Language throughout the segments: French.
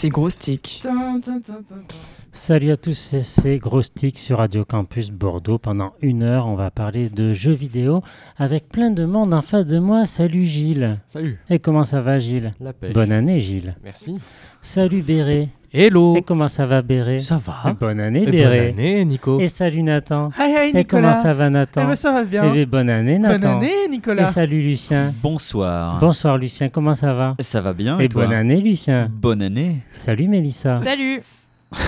C'est gros stick. Salut à tous, c'est- c'est Gros Stick sur Radio Campus Bordeaux. Pendant une heure, on va parler de jeux vidéo avec plein de monde en face de moi. Salut Gilles. Salut. Et comment ça va Gilles? La pêche. Bonne année Gilles. Merci. Salut Béré. Hello Et comment ça va Béré? Ça va Bonne année Et bonne Béré. année, Nico Et salut Nathan. Hi, hi, Et Nicolas. comment ça va Eh Nathan ben, ça va Eh bien. bien, bonne année Nathan. Bonne année, Et Nicolas. salut Lucien. Bonsoir. Bonsoir Lucien, comment ça va? Ça va bien Et, et, toi? bonne année Lucien. Bonne année. Salut Mélissa. Salut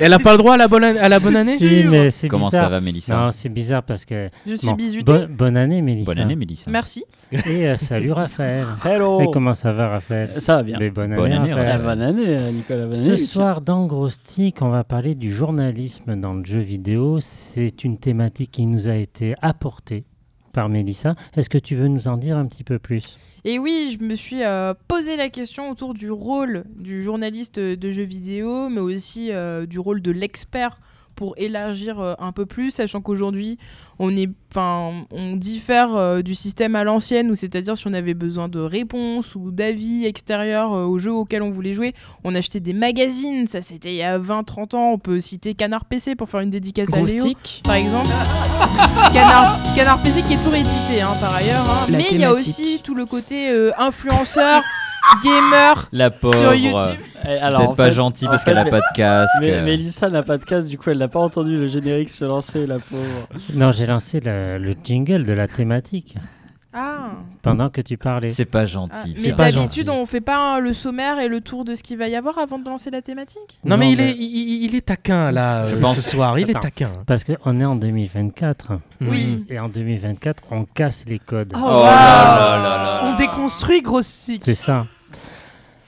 Elle a pas le droit à la bonne, année- à la bonne année si, mais c'est Comment bizarre. ça va Mélissa Non, c'est bizarre parce que. Je suis Bon, bisutée. bo- bonne année Mélissa. Bonne année Mélissa. Merci. Et euh, salut Raphaël. Hello Et comment ça va Raphaël Ça va bien. Mais bonne, Bonne année, année, Raphaël. Bonne année, euh, Nicolas. Bonne Ce année, soir, dans Gros Stick, on va parler du journalisme dans le jeu vidéo. C'est une thématique qui nous a été apportée Mélissa. Est-ce que tu veux nous en dire un petit peu plus? Et oui, je me suis euh, posé la question autour du rôle du journaliste de jeux vidéo, mais aussi euh, du rôle de l'expert pour élargir euh, un peu plus, sachant qu'aujourd'hui, on est, on diffère euh, du système à l'ancienne, où c'est-à-dire si on avait besoin de réponses ou d'avis extérieurs euh, aux jeux auxquels on voulait jouer, on achetait des magazines. Ça, c'était il y a 20-30 ans. On peut citer Canard PC pour faire une dédicace à Gros Léo. stick. par exemple. Canard, Canard PC qui est toujours édité hein, par ailleurs. hein. Mais il y a aussi tout le côté euh, influenceur, gamer. La pauvre. Sur YouTube. Eh, Vous alors, êtes en pas fait- gentil en parce qu'elle a mais- pas de casque. Mais Mélissa n'a pas de casque, du coup elle n'a pas entendu le générique se lancer, la pauvre. Non, j'ai lancé le, le jingle de la thématique Ah. pendant que tu parlais. C'est pas Ah, gentil. Mais pas d'habitude, on fait pas le sommaire et le tour de ce qu'il va y avoir avant de lancer la thématique? Non, mais, il, mais- Est, il, il est taquin là Je euh, pense- ce soir, il est taquin. Parce qu'on est en 2024. Oui. Et en 2024, on casse les codes. Oh, Oh là là là là. On déconstruit gros stick. C'est ça.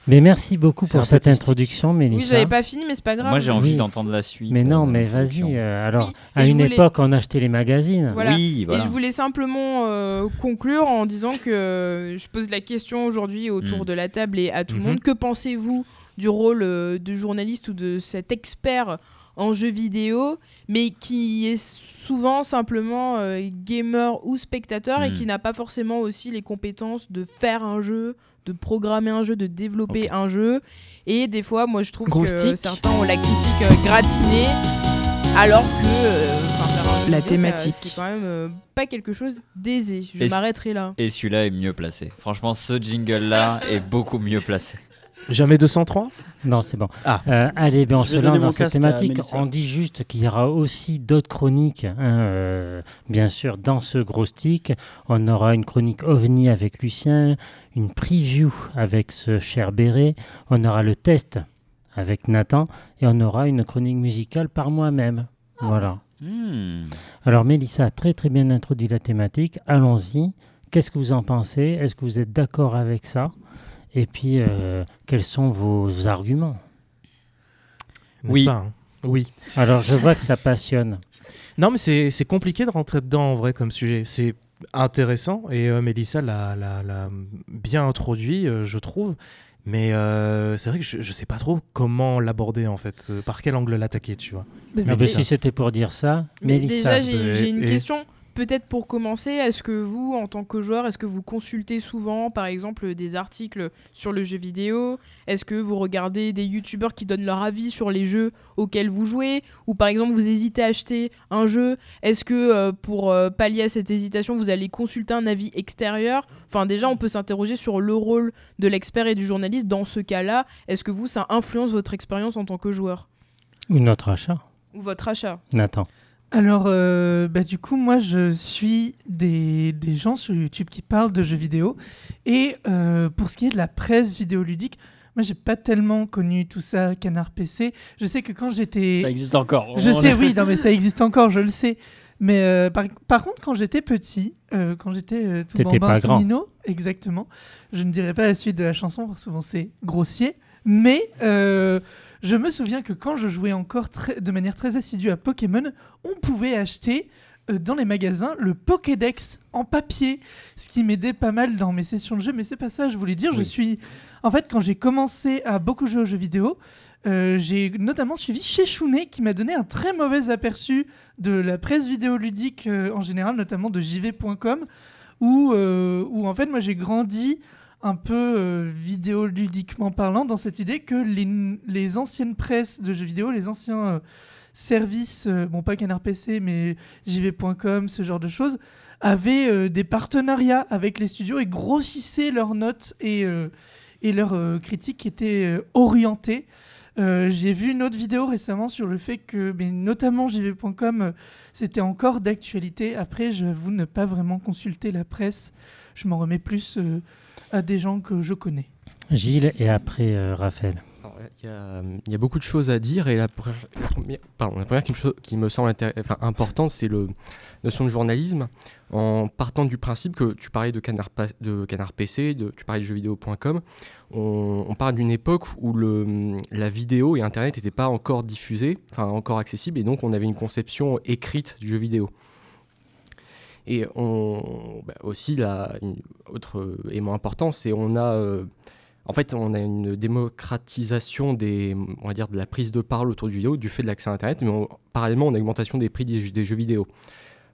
Mais merci beaucoup pour cette introduction, Oui, Mélissa. j'avais pas fini, mais c'est pas grave. Moi j'ai envie Oui. d'entendre la suite. Mais non, euh, mais vas-y. euh, alors, Oui, à une voulais- époque, on achetait les magazines. Voilà. Oui, voilà. Et je voulais simplement euh, conclure en disant que je pose la question aujourd'hui autour Mm. de la table et à tout le Mhm. monde. Que pensez-vous du rôle euh, de journaliste ou de cet expert en jeux vidéo, mais qui est souvent simplement euh, gamer ou spectateur et Mm. qui n'a pas forcément aussi les compétences de faire un jeu, de programmer un jeu, de développer un jeu. Et des fois, moi, je trouve Gros que stick. certains ont la critique euh, gratinée, alors que euh, La vidéo, thématique. c'est quand même euh, pas quelque chose d'aisé. Je m'arrêterai là. Et celui-là est mieux placé. Franchement, ce jingle-là est beaucoup mieux placé. Jamais 203 Non, c'est bon. Ah. Euh, allez, ben on se lance dans cette thématique. On dit juste qu'il y aura aussi d'autres chroniques, hein, euh, bien sûr, dans ce gros stick. On aura une chronique OVNI avec Lucien, une preview avec ce cher Béret, on aura le test avec Nathan et on aura une chronique musicale par moi-même. Voilà. Hmm. Alors Mélissa a très très bien introduit la thématique. Allons-y. Qu'est-ce que vous en pensez? Est-ce que vous êtes d'accord avec ça? Et puis, euh, quels sont vos arguments? Oui. pas, hein? Oui. Alors, je vois que ça passionne. Non, mais c'est c'est compliqué de rentrer dedans en vrai comme sujet. C'est intéressant et euh, Mélissa l'a bien introduit, euh, je trouve. Mais euh, c'est vrai que je, je sais pas trop comment l'aborder en fait, euh, par quel angle l'attaquer, tu vois? Ah Mélissa. si c'était pour dire ça, Mais Mélissa. déjà, j'ai j'ai une et- question. Peut-être pour commencer, est-ce que vous, en tant que joueur, est-ce que vous consultez souvent, par exemple, des articles sur le jeu vidéo? Est-ce que vous regardez des youtubeurs qui donnent leur avis sur les jeux auxquels vous jouez? Ou par exemple, vous hésitez à acheter un jeu Est-ce que euh, pour euh, pallier à cette hésitation, vous allez consulter un avis extérieur? Enfin, déjà, on peut s'interroger sur le rôle de l'expert et du journaliste dans ce cas-là. Est-ce que vous, ça influence votre expérience en tant que joueur? Ou notre achat, Ou votre achat. Nathan. Alors, euh, bah, du coup, moi, je suis des, des gens sur YouTube qui parlent de jeux vidéo. Et euh, pour ce qui est de la presse vidéoludique, moi, j'ai pas tellement connu tout ça, Canard PC. Je sais que quand j'étais... Ça existe encore. Je sais, oui, non, mais ça existe encore, je le sais. Mais euh, par, par contre, quand j'étais petit, euh, quand j'étais euh, tout bambin, tout grand. minot, exactement, je ne dirais pas la suite de la chanson parce que bon, c'est grossier, mais euh, je me souviens que quand je jouais encore de manière très assidue à Pokémon, on pouvait acheter euh, dans les magasins le Pokédex en papier, ce qui m'aidait pas mal dans mes sessions de jeu. Mais c'est pas ça, je voulais dire. Je suis. En fait, quand j'ai commencé à beaucoup jouer aux jeux vidéo, euh, j'ai notamment suivi chez Chounet qui m'a donné un très mauvais aperçu de la presse vidéoludique euh, en général, notamment de jv.com, où, euh, où en fait moi j'ai grandi un peu euh, vidéoludiquement parlant dans cette idée que les, les anciennes presses de jeux vidéo, les anciens euh, services, euh, bon pas Canard PC mais jv.com, ce genre de choses, avaient des partenariats avec les studios et grossissaient leurs notes et, et leurs critiques étaient orientées. J'ai vu une autre vidéo récemment sur le fait que, mais notamment jv.com, c'était encore d'actualité. Après, j'avoue ne pas vraiment consulter la presse. Je m'en remets plus à des gens que je connais. Gilles et après euh, Raphaël. Il y, a, il y a beaucoup de choses à dire et la, pre- la première, pardon, la première qui, me, cho- qui me semble enfin, importante, c'est la notion de journalisme. En partant du principe que tu parlais de Canard, Pa- de canard PC, de, tu parlais de jeuxvideo.com, on, on parle d'une époque où le, la vidéo et Internet n'étaient pas encore diffusés, enfin encore accessibles, et donc on avait une conception écrite du jeu vidéo. Et on, bah, aussi, là, une autre euh, élément important, c'est on a euh, en fait, on a une démocratisation des, on va dire, de la prise de parole autour du vidéo du fait de l'accès à Internet, mais on- parallèlement, on a une augmentation des prix des, des jeux vidéo.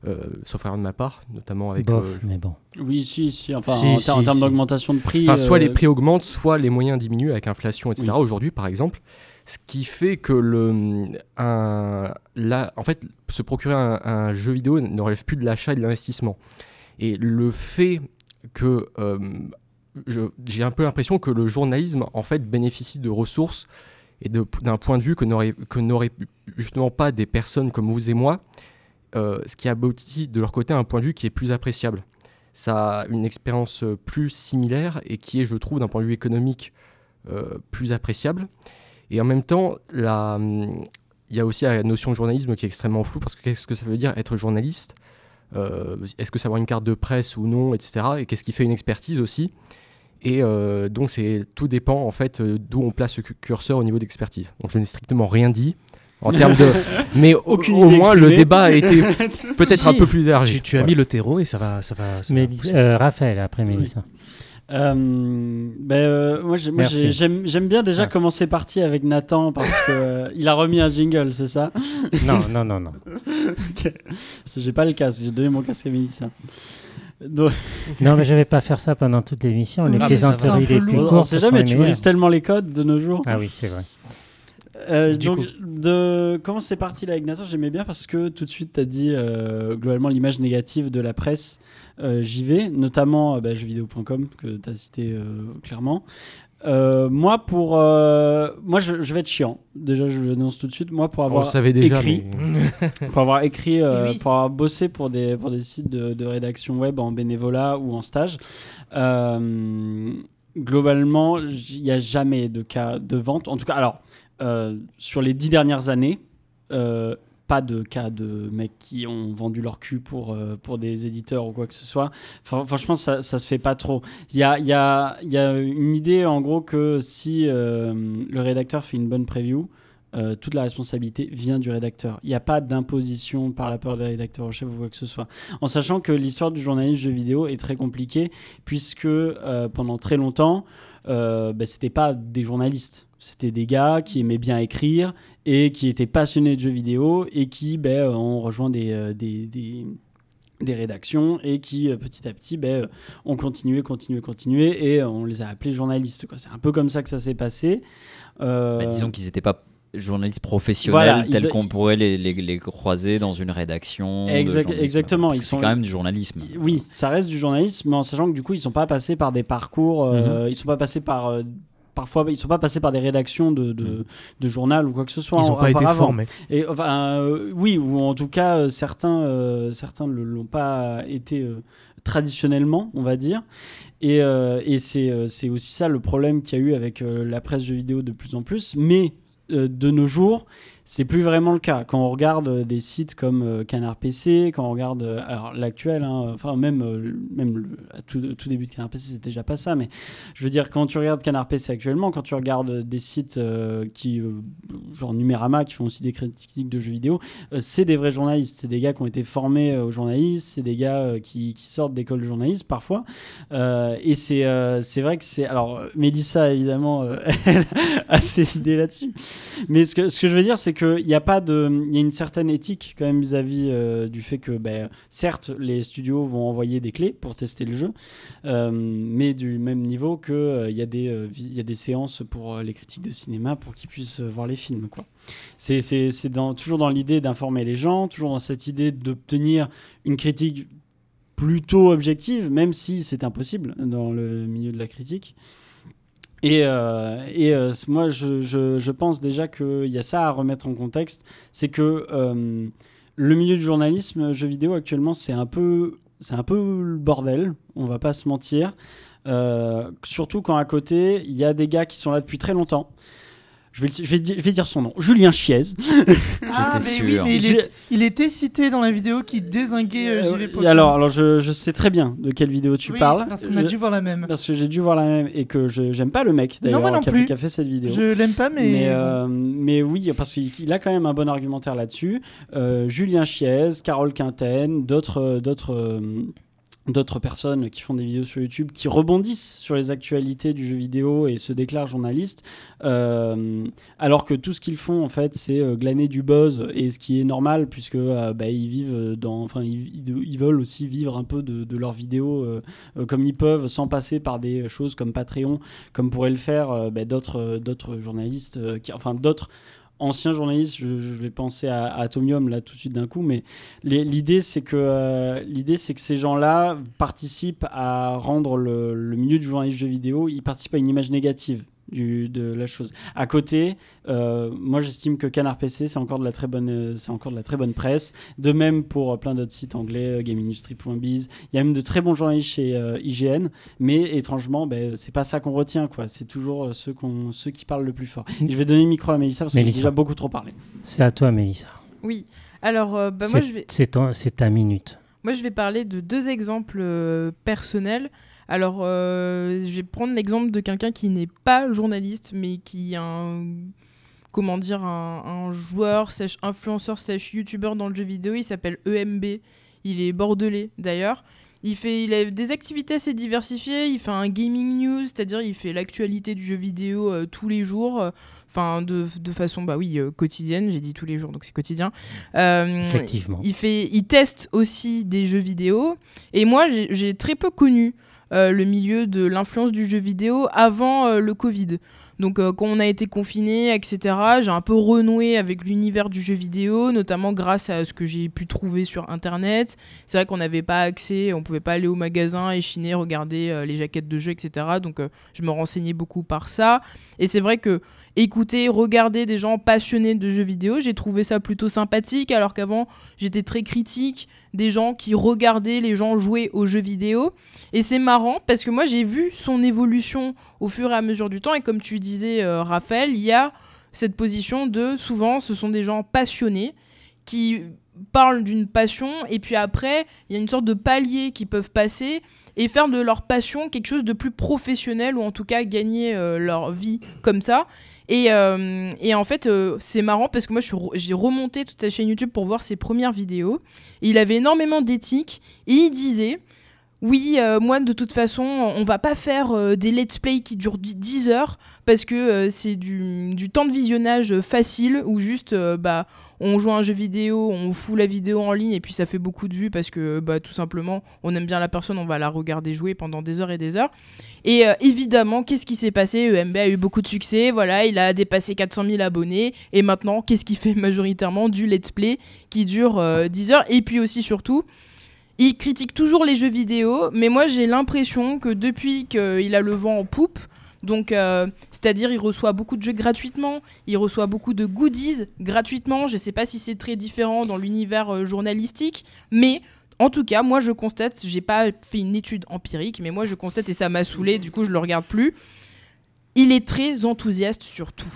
Euh, sauf erreur de ma part, notamment avec. Bof, euh, mais bon. Oui, si, si. Enfin, Si, en, ter- si, en termes si. d'augmentation de prix. Enfin, soit euh, les prix augmentent, soit les moyens diminuent avec inflation, etc. Oui. Aujourd'hui, par exemple, ce qui fait que le, en fait, se procurer un, jeu vidéo ne relève plus de l'achat et de l'investissement. Et le fait que euh, j'ai un peu l'impression que le journalisme, en fait, bénéficie de ressources et d'un point de vue que n'auraient justement pas des personnes comme vous et moi, euh, ce qui aboutit de leur côté à un point de vue qui est plus appréciable ça a une expérience plus similaire et qui est, je trouve, d'un point de vue économique, euh, plus appréciable. Et en même temps, la, il y a aussi la notion de journalisme qui est extrêmement floue, parce que qu'est-ce que ça veut dire être journaliste? Euh, Est-ce que ça avoir une carte de presse ou non, etc. Et qu'est-ce qui fait une expertise aussi? Et euh, donc, c'est tout dépend en fait euh, d'où on place ce cu- curseur au niveau d'expertise. Donc, je n'ai strictement rien dit en termes de. Mais au, Aucune au moins, le débat a été peut-être un peu plus élargi. Tu, tu as Voilà. mis le terreau et ça va. Ça va, ça va Mais euh, Raphaël après Mélissa. Euh, ben, euh, moi, j'ai- moi, Merci. j'ai- j'aime j'aime bien déjà Ah. comment c'est parti avec Nathan parce que euh, il a remis un jingle, c'est ça? Non, non, non, non. Ok. Parce que J'ai pas le casque, j'ai donné mon casque à Mélissa. Donc, Non, mais je vais pas faire ça pendant toute l'émission. Les Ah, mais ça va plaisanteries un peu les plus lourd. on courtes sait sont jamais, les tu meilleures. brises tellement les codes de nos jours. Ah oui, c'est vrai. Euh, Du donc, coup. de comment c'est parti là avec Nathan, j'aimais bien parce que tout de suite tu as dit euh, globalement l'image négative de la presse euh, JV, notamment euh, bah, jeuxvideo.com que tu as cité euh, clairement. Euh, moi, pour euh, moi, je, je vais être chiant. Déjà, je l'annonce tout de suite. Moi, pour On le avoir savait déjà. écrit, mais- pour avoir écrit, euh, Oui. pour avoir bossé pour des, pour des sites de, de rédaction web en bénévolat ou en stage, euh, globalement, il n'y a jamais de cas de vente. En tout cas, alors, euh, sur les dix dernières années, euh, pas de cas de mecs qui ont vendu leur cul pour, euh, pour des éditeurs ou quoi que ce soit. Fran- franchement, ça, ça se fait pas trop. Il y a, y, a, y a une idée, en gros, que si euh, le rédacteur fait une bonne preview, euh, toute la responsabilité vient du rédacteur. Il n'y a pas d'imposition par la peur des rédacteurs en chef ou quoi que ce soit. En sachant que l'histoire du journalisme jeu vidéo est très compliquée, puisque euh, pendant très longtemps, euh, ben, c'était pas des journalistes. C'était des gars qui aimaient bien écrire et qui étaient passionnés de jeux vidéo et qui euh, ont rejoint des, euh, des, rédactions et qui petit à petit euh, ont continué, continué, continué et on les a appelés journalistes. C'est un peu comme ça que ça s'est passé. Bah, disons qu'ils n'étaient pas journalistes professionnels Voilà, tels qu'on pourrait les, les- les croiser dans une rédaction. de Exact- exactement, que sont- C'est quand même du journalisme. Oui, ça reste du journalisme, mais en sachant que du coup, ils sont pas passés par des parcours, euh, ils sont pas passés par euh, parfois, ils sont pas passés par des rédactions de, de, de journal ou quoi que ce soit. Ils n'ont pas été formés. Et enfin, euh, oui, ou en tout cas, euh, certains, euh, certains ne l'ont pas été euh, traditionnellement, on va dire. Et, euh, et c'est euh, c'est aussi ça le problème qu'il y a eu avec euh, la presse jeux vidéo de plus en plus. Mais de nos jours, c'est plus vraiment le cas. Quand on regarde euh, des sites comme euh, Canard PC, quand on regarde euh, alors l'actuel, hein, enfin même même le- tout, tout début de Canard PC, c'était déjà pas ça, mais je veux dire quand tu regardes Canard PC actuellement, quand tu regardes des sites qui genre Numérama qui font aussi des critiques de jeux vidéo, c'est des vrais journalistes, c'est des gars qui ont été formés au journalisme, c'est des gars qui, sortent d'école de journalisme parfois, et c'est c'est vrai que c'est alors Mélissa évidemment elle a ses idées là-dessus. Mais ce que, ce que je veux dire, c'est qu'il n'y a pas de. Il y a une certaine éthique quand même vis-à-vis euh, du fait que, ben, certes, les studios vont envoyer des clés pour tester le jeu, euh, mais du même niveau qu'il il y, a des, euh, y a des séances pour euh, les critiques de cinéma pour qu'ils puissent euh, voir les films. Quoi. C'est dans, toujours dans l'idée d'informer les gens, toujours dans cette idée d'obtenir une critique plutôt objective, même si c'est impossible dans le milieu de la critique. Et, euh, euh, moi, je, pense déjà qu'il y a ça à remettre en contexte. C'est que euh, le milieu du journalisme jeux vidéo actuellement, c'est un peu, c'est un peu le bordel. On va pas se mentir. Surtout quand à côté, il y a des gars qui sont là depuis très longtemps. Je vais, le- je vais, di- je vais dire son nom. Julien Chiez. Ah, mais oui, sûr. mais il, J'ai- est- il était cité dans la vidéo qui désinguait euh, JV Euh, alors, alors je, je sais très bien de quelle vidéo tu Oui, parles. Parce qu'on a dû voir la même. parce que j'ai dû voir la même et que je j'aime pas le mec d'ailleurs non qui, qui a fait cette vidéo. Je l'aime pas, mais. Mais, euh, mais oui, parce qu'il il a quand même un bon argumentaire là-dessus. Euh, Julien Chiez, Carole Quinten, d'autres, d'autres, d'autres personnes qui font des vidéos sur YouTube, qui rebondissent sur les actualités du jeu vidéo et se déclarent journalistes, euh, alors que tout ce qu'ils font en fait, c'est euh, glaner du buzz et ce qui est normal puisque euh, bah, ils vivent dans, enfin ils, ils- veulent aussi vivre un peu de, de leurs vidéos comme ils peuvent, sans passer par des choses comme Patreon, comme pourraient le faire bah, d'autres, d'autres journalistes, qui, enfin d'autres anciens journalistes. Je, vais penser à, Atomium là tout de suite d'un coup, mais l'idée c'est que euh, l'idée ces gens-là participent à rendre le, milieu du journalisme jeu vidéo, ils participent à une image négative. Du, de la chose. À côté, euh, moi j'estime que Canard PC c'est encore de la très bonne, euh, c'est encore de la très bonne presse. De même pour euh, plein d'autres sites anglais, GameIndustry.biz. Il y a même de très bons journalistes chez euh, IGN, mais étrangement, ben, c'est pas ça qu'on retient, quoi. C'est toujours ceux, qu'on- ceux qui parlent le plus fort. Et je vais donner le micro à Mélissa parce que j'ai déjà beaucoup trop parlé. C'est à toi, Mélissa. Oui. Alors, euh, bah, moi, C'est- je vais... c'est ta minute. Moi, je vais parler de deux exemples euh, personnels. Alors, euh, je vais prendre l'exemple de quelqu'un qui n'est pas journaliste, mais qui est un, comment dire, un, un joueur, slash influenceur, slash youtubeur dans le jeu vidéo. Il s'appelle EMB. Il est bordelais, d'ailleurs. Il, fait, il a des activités assez diversifiées. Il fait un gaming news, c'est-à-dire il fait l'actualité du jeu vidéo euh, tous les jours. euh, Enfin, de, de façon, bah oui, euh, quotidienne. J'ai dit tous les jours, donc c'est quotidien. Effectivement. il, fait, il teste aussi des jeux vidéo. Et moi, j'ai très peu connu le milieu de l'influence du jeu vidéo avant euh, le Covid. Donc, euh, quand on a été confiné, etc., j'ai un peu renoué avec l'univers du jeu vidéo, notamment grâce à ce que j'ai pu trouver sur Internet. C'est vrai qu'on n'avait pas accès, on pouvait pas aller au magasin, échiner, regarder euh, les jaquettes de jeux, etc. Donc, euh, je me renseignais beaucoup par ça. Et c'est vrai que écouter, regarder des gens passionnés de jeux vidéo, j'ai trouvé ça plutôt sympathique, alors qu'avant, j'étais très critique des gens qui regardaient les gens jouer aux jeux vidéo. Et c'est marrant parce que moi, j'ai vu son évolution au fur et à mesure du temps. Et comme tu disais, euh, Raphaël, il y a cette position de souvent, ce sont des gens passionnés qui parlent d'une passion et puis après, il y a une sorte de palier qui peuvent passer et faire de leur passion quelque chose de plus professionnel ou en tout cas gagner euh, leur vie comme ça. Et, euh, et en fait, euh, c'est marrant parce que moi, j'ai remonté toute sa chaîne YouTube pour voir ses premières vidéos. Il avait énormément d'éthique et il disait oui, euh, moi de toute façon, on va pas faire des let's play qui durent 10 heures parce que c'est du, temps de visionnage facile ou juste bah on joue un jeu vidéo, on fout la vidéo en ligne et puis ça fait beaucoup de vues parce que bah tout simplement on aime bien la personne, on va la regarder jouer pendant des heures et des heures. Et euh, évidemment, qu'est-ce qui s'est passé? EMB a eu beaucoup de succès, voilà, il a dépassé 400 000 abonnés et maintenant, qu'est-ce qu'il fait majoritairement? Du let's play qui dure euh, 10 heures et puis aussi surtout il critique toujours les jeux vidéo, mais moi j'ai l'impression que depuis qu'il a le vent en poupe, donc euh, c'est-à-dire il reçoit beaucoup de jeux gratuitement, il reçoit beaucoup de goodies gratuitement. Je sais pas si c'est très différent dans l'univers euh, journalistique, mais en tout cas moi je constate, j'ai pas fait une étude empirique, mais moi je constate et ça m'a saoulé, du coup je le regarde plus. Il est très enthousiaste sur tout.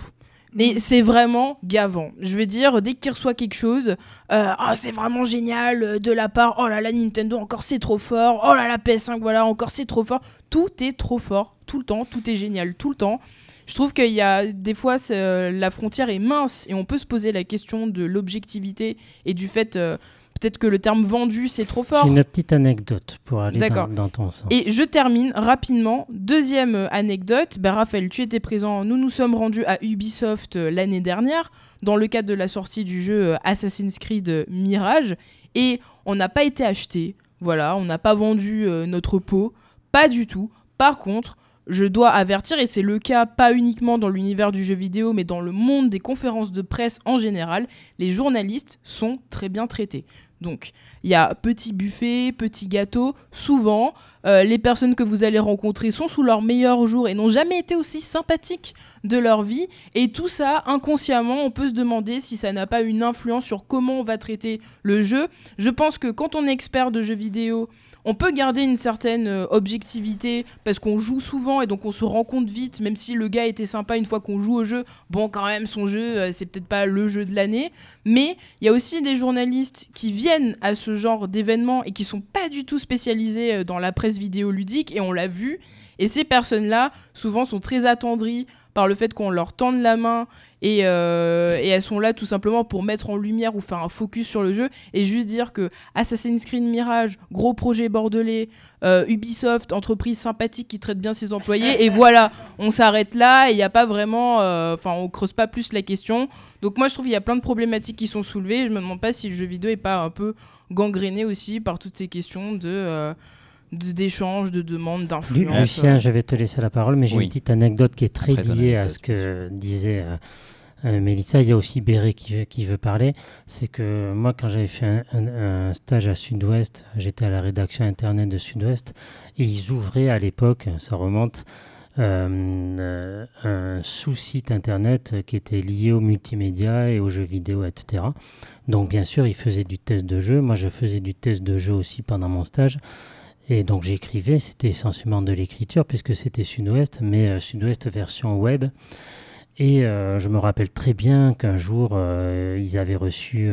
Mais c'est vraiment gavant. Je veux dire, dès qu'il reçoit quelque chose, euh, ah c'est vraiment génial euh, de la part, oh là là Nintendo encore c'est trop fort, oh là là PS5 voilà encore c'est trop fort. Tout est trop fort, tout le temps, tout est génial, tout le temps. Je trouve qu'il y a des fois euh, la frontière est mince et on peut se poser la question de l'objectivité et du fait euh, peut-être que le terme vendu c'est trop fort. J'ai une petite anecdote pour aller dans, dans ton sens. Et je termine rapidement. Deuxième euh, anecdote. Ben, Raphaël, tu étais présent. Nous nous sommes rendus à Ubisoft euh, l'année dernière dans le cadre de la sortie du jeu Assassin's Creed Mirage. Et on n'a pas été acheté. Voilà, on n'a pas vendu euh, notre peau. Pas du tout. Par contre, je dois avertir, et c'est le cas pas uniquement dans l'univers du jeu vidéo, mais dans le monde des conférences de presse en général, les journalistes sont très bien traités. Donc, il y a petit buffet, petit gâteau. Souvent, euh, les personnes que vous allez rencontrer sont sous leur meilleur jour et n'ont jamais été aussi sympathiques de leur vie. Et tout ça, inconsciemment, on peut se demander si ça n'a pas une influence sur comment on va traiter le jeu. Je pense que quand on est expert de jeux vidéo, on peut garder une certaine euh, objectivité parce qu'on joue souvent et donc on se rend compte vite, même si le gars était sympa une fois qu'on joue au jeu, bon quand même son jeu euh, c'est peut-être pas le jeu de l'année, mais il y a aussi des journalistes qui viennent à ce genre d'événements et qui sont pas du tout spécialisés euh, dans la presse vidéoludique et on l'a vu, et ces personnes-là souvent sont très attendries par le fait qu'on leur tende la main et, euh, et elles sont là tout simplement pour mettre en lumière ou faire un focus sur le jeu et juste dire que Assassin's Creed Mirage, gros projet bordelais, euh, Ubisoft, entreprise sympathique qui traite bien ses employés et voilà, on s'arrête là et il n'y a pas vraiment, euh, enfin on creuse pas plus la question. Donc moi je trouve qu'il y a plein de problématiques qui sont soulevées. Je me demande pas si le jeu vidéo est pas un peu gangréné aussi par toutes ces questions euh, de- d'échanges, de demandes, Lu- d'influence. Lucien, je vais te laisser la parole, mais j'ai Oui. une petite anecdote qui est très, Très liée à ce que disait euh, euh, Mélissa. Il y a aussi Béré qui, veut- qui veut parler. C'est que moi, quand j'avais fait un, un- un stage à Sud-Ouest, j'étais à la rédaction internet de Sud-Ouest, et ils ouvraient à l'époque, ça remonte, euh, euh, un sous-site internet qui était lié au multimédia et aux jeux vidéo, etc. Donc, bien sûr, ils faisaient du test de jeu. Moi, je faisais du test de jeu aussi pendant mon stage. Et donc j'écrivais, c'était essentiellement de l'écriture puisque c'était Sud-Ouest, mais euh, Sud-Ouest version web. Et euh, je me rappelle très bien qu'un jour, euh, ils avaient reçu...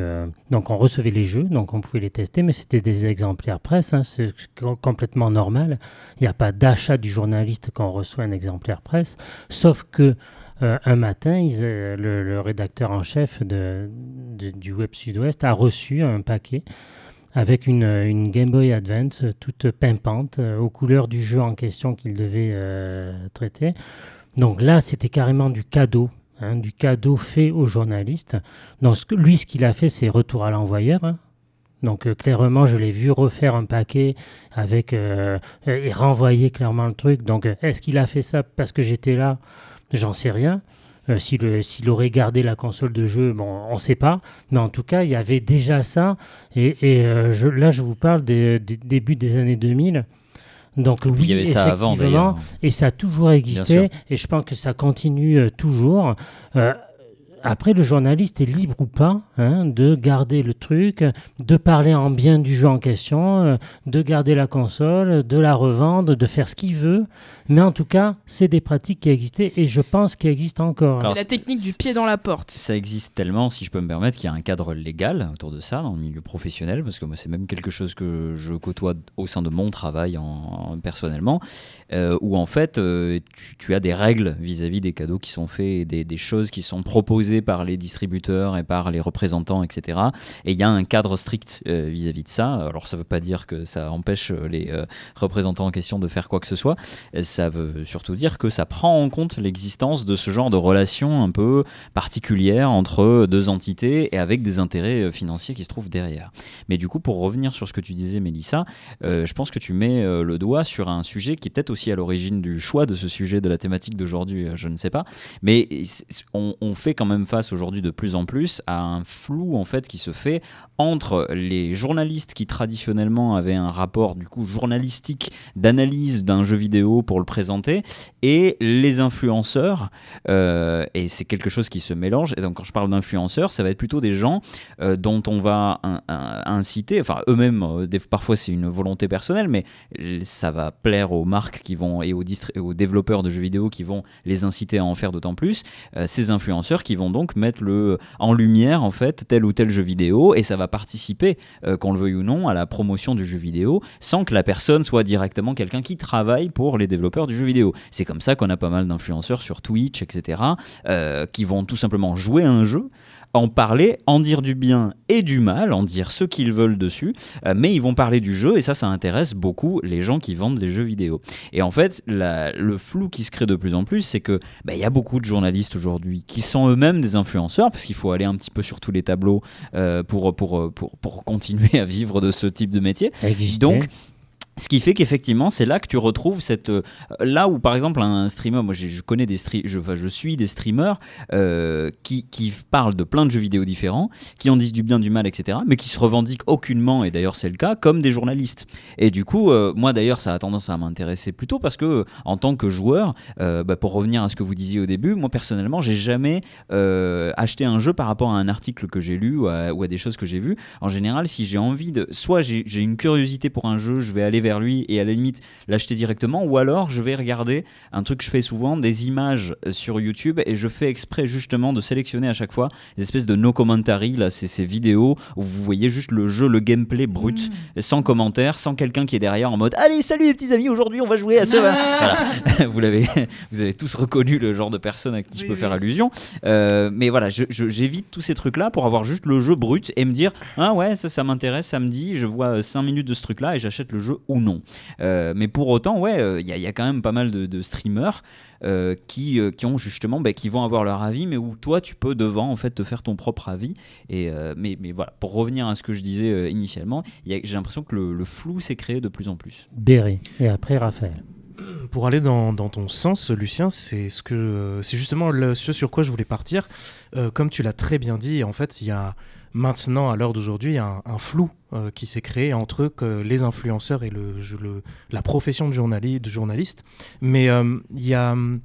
donc on recevait les jeux, donc on pouvait les tester, mais c'était des exemplaires presse, hein, c'est com- complètement normal. Il n'y a pas d'achat du journaliste quand on reçoit un exemplaire presse, sauf que un matin, le, rédacteur en chef du Web Sud-Ouest a reçu un paquet avec une, une Game Boy Advance euh, toute pimpante euh, aux couleurs du jeu en question qu'il devait euh, traiter. Donc là, c'était carrément du cadeau, hein, du cadeau fait aux journalistes. Donc ce lui, ce qu'il a fait, c'est retour à l'envoyeur. hein. Donc euh, clairement, je l'ai vu refaire un paquet avec euh, et renvoyer clairement le truc. Donc euh, est-ce qu'il a fait ça parce que j'étais là? J'en sais rien. Euh, s'il, aurait gardé la console de jeu, bon, on ne sait pas. Mais en tout cas, il y avait déjà ça. Et, et, euh, je, là, je vous parle des, des débuts des années 2000. Donc oui, Il y avait ça effectivement, et ça a toujours existé, et je pense que ça continue euh, toujours. Euh, après, le journaliste est libre ou pas hein, de garder le truc, de parler en bien du jeu en question, euh, de garder la console, de la revendre, de faire ce qu'il veut. Mais en tout cas, c'est des pratiques qui existaient et je pense qu'ils existent encore. C'est la technique du pied dans la porte. Ça existe tellement, si je peux me permettre, qu'il y a un cadre légal autour de ça dans le milieu professionnel, parce que moi c'est même quelque chose que je côtoie au sein de mon travail en, en- personnellement, euh, où en fait euh, tu, tu as des règles vis-à-vis des cadeaux qui sont faits, et des, des choses qui sont proposées par les distributeurs et par les représentants, etc. Et il y a un cadre strict euh, vis-à-vis de ça. Alors ça ne veut pas dire que ça empêche euh, les euh, représentants en question de faire quoi que ce soit. Ça veut surtout dire que ça prend en compte l'existence de ce genre de relations un peu particulières entre deux entités et avec des intérêts financiers qui se trouvent derrière. Mais du coup, pour revenir sur ce que tu disais, Mélissa, je pense que tu mets le doigt sur un sujet qui est peut-être aussi à l'origine du choix de ce sujet, de la thématique d'aujourd'hui, je ne sais pas. Mais on fait quand même face aujourd'hui de plus en plus à un flou en fait qui se fait entre les journalistes qui traditionnellement avaient un rapport du coup journalistique d'analyse d'un jeu vidéo pour le présenter et les influenceurs euh, et c'est quelque chose qui se mélange. Et donc quand je parle d'influenceurs ça va être plutôt des gens euh, dont on va in- in- inciter enfin eux-mêmes euh, parfois c'est une volonté personnelle mais ça va plaire aux marques qui vont et aux, développeurs de jeux vidéo qui vont les inciter à en faire d'autant plus ces influenceurs qui vont donc mettre le, en lumière en fait tel ou tel jeu vidéo et ça va participer euh, qu'on le veuille ou non à la promotion du jeu vidéo sans que la personne soit directement quelqu'un qui travaille pour les développeurs du jeu vidéo. C'est comme ça qu'on a pas mal d'influenceurs sur Twitch etc euh, qui vont tout simplement jouer un jeu en parler, en dire du bien et du mal, en dire ce qu'ils veulent dessus, euh, mais ils vont parler du jeu et ça, ça intéresse beaucoup les gens qui vendent les jeux vidéo. Et en fait, la- le flou qui se crée de plus en plus, c'est que bah, il y a beaucoup de journalistes aujourd'hui qui sont eux-mêmes des influenceurs, parce qu'il faut aller un petit peu sur tous les tableaux euh, pour, pour, pour, pour continuer à vivre de ce type de métier. Exister. Donc, ce qui fait qu'effectivement, c'est là que tu retrouves cette. euh, là où, par exemple, un streamer, moi je connais des je, enfin, je suis des streamers euh, qui, parlent de plein de jeux vidéo différents, qui en disent du bien, du mal, etc., mais qui se revendiquent aucunement, et d'ailleurs c'est le cas, comme des journalistes. Et du coup, euh, moi d'ailleurs, ça a tendance à m'intéresser plutôt parce que, en tant que joueur, bah, pour revenir à ce que vous disiez au début, moi personnellement, j'ai jamais acheté un jeu par rapport à un article que j'ai lu ou à, ou à des choses que j'ai vues. En général, si j'ai envie de. Soit j'ai une curiosité pour un jeu, je vais aller vers lui et à la limite l'acheter directement, ou alors je vais regarder un truc que je fais souvent, des images euh, sur YouTube et je fais exprès justement de sélectionner à chaque fois des espèces de no commentary, là, c'est ces vidéos où vous voyez juste le jeu, le gameplay brut, sans commentaire, sans quelqu'un qui est derrière en mode Allez, salut les petits amis, aujourd'hui on va jouer à ça. Voilà. vous l'avez, vous avez tous reconnu le genre de personne à qui je peux oui. faire allusion. Euh, mais voilà, je- je- j'évite tous ces trucs-là pour avoir juste le jeu brut et me dire ah ouais ça, ça m'intéresse, ça me dit, je vois 5 minutes de ce truc-là et j'achète le jeu ou non. Euh, mais pour autant, ouais, il y, a- y a quand même pas mal de, de streamers. euh, qui, euh, qui ont justement bah, qui vont avoir leur avis mais où toi tu peux devant en fait te faire ton propre avis et euh, mais, mais voilà pour revenir à ce que je disais euh, initialement j'ai l'impression que le, le flou s'est créé de plus en plus Béré. Et après, Raphaël. Pour aller dans, dans ton sens, Lucien, c'est ce que euh, c'est justement le- ce sur quoi je voulais partir. Euh, comme tu l'as très bien dit, en fait, il y a maintenant, à l'heure d'aujourd'hui, un, un flou euh, qui s'est créé entre les influenceurs et la profession de, journali- de journaliste. Mais euh, y a, hum,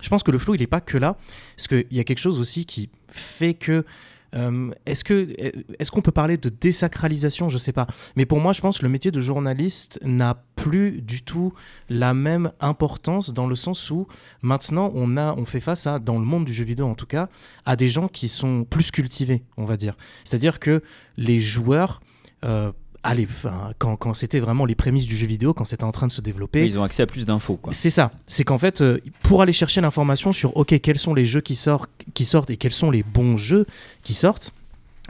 je pense que le flou, il n'est pas que là, parce qu'il y a quelque chose aussi qui fait que euh, est-ce que est-ce qu'on peut parler de désacralisation? Je sais pas. Mais pour moi, je pense que le métier de journaliste n'a plus du tout la même importance dans le sens où maintenant on a on fait face à dans le monde du jeu vidéo en tout cas à des gens qui sont plus cultivés, on va dire. C'est-à-dire que les joueurs euh, allez, enfin, quand, quand c'était vraiment les prémices du jeu vidéo, quand c'était en train de se développer, ils ont accès à plus d'infos c'est ça. C'est qu'en fait, euh, pour aller chercher l'information sur OK, quels sont les jeux qui sortent, qui sortent et quels sont les bons jeux qui sortent,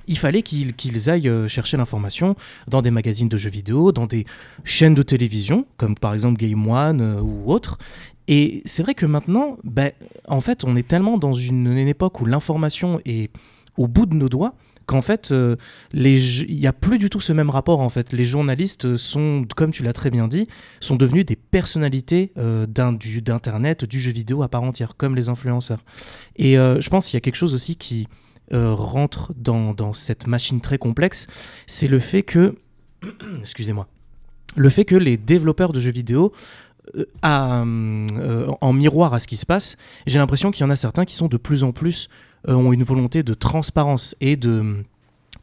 il fallait qu'ils aillent euh, chercher l'information dans des magazines de jeux vidéo, dans des chaînes de télévision, comme par exemple Game One euh, ou autres. Et c'est vrai que maintenant, ben, en fait, on est tellement dans une, une époque où l'information est au bout de nos doigts qu'en fait, euh, il n'y a plus du tout ce même rapport. En fait, les journalistes sont, comme tu l'as très bien dit, sont devenus des personnalités euh, d'Internet, du jeu vidéo à part entière, comme les influenceurs. Et euh, je pense qu'il y a quelque chose aussi qui euh, rentre dans, cette machine très complexe, c'est le fait que, excusez-moi, le fait que les développeurs de jeux vidéo euh, euh, en miroir à ce qui se passe, j'ai l'impression qu'il y en a certains qui sont de plus en plus euh, ont une volonté de transparence et de hum,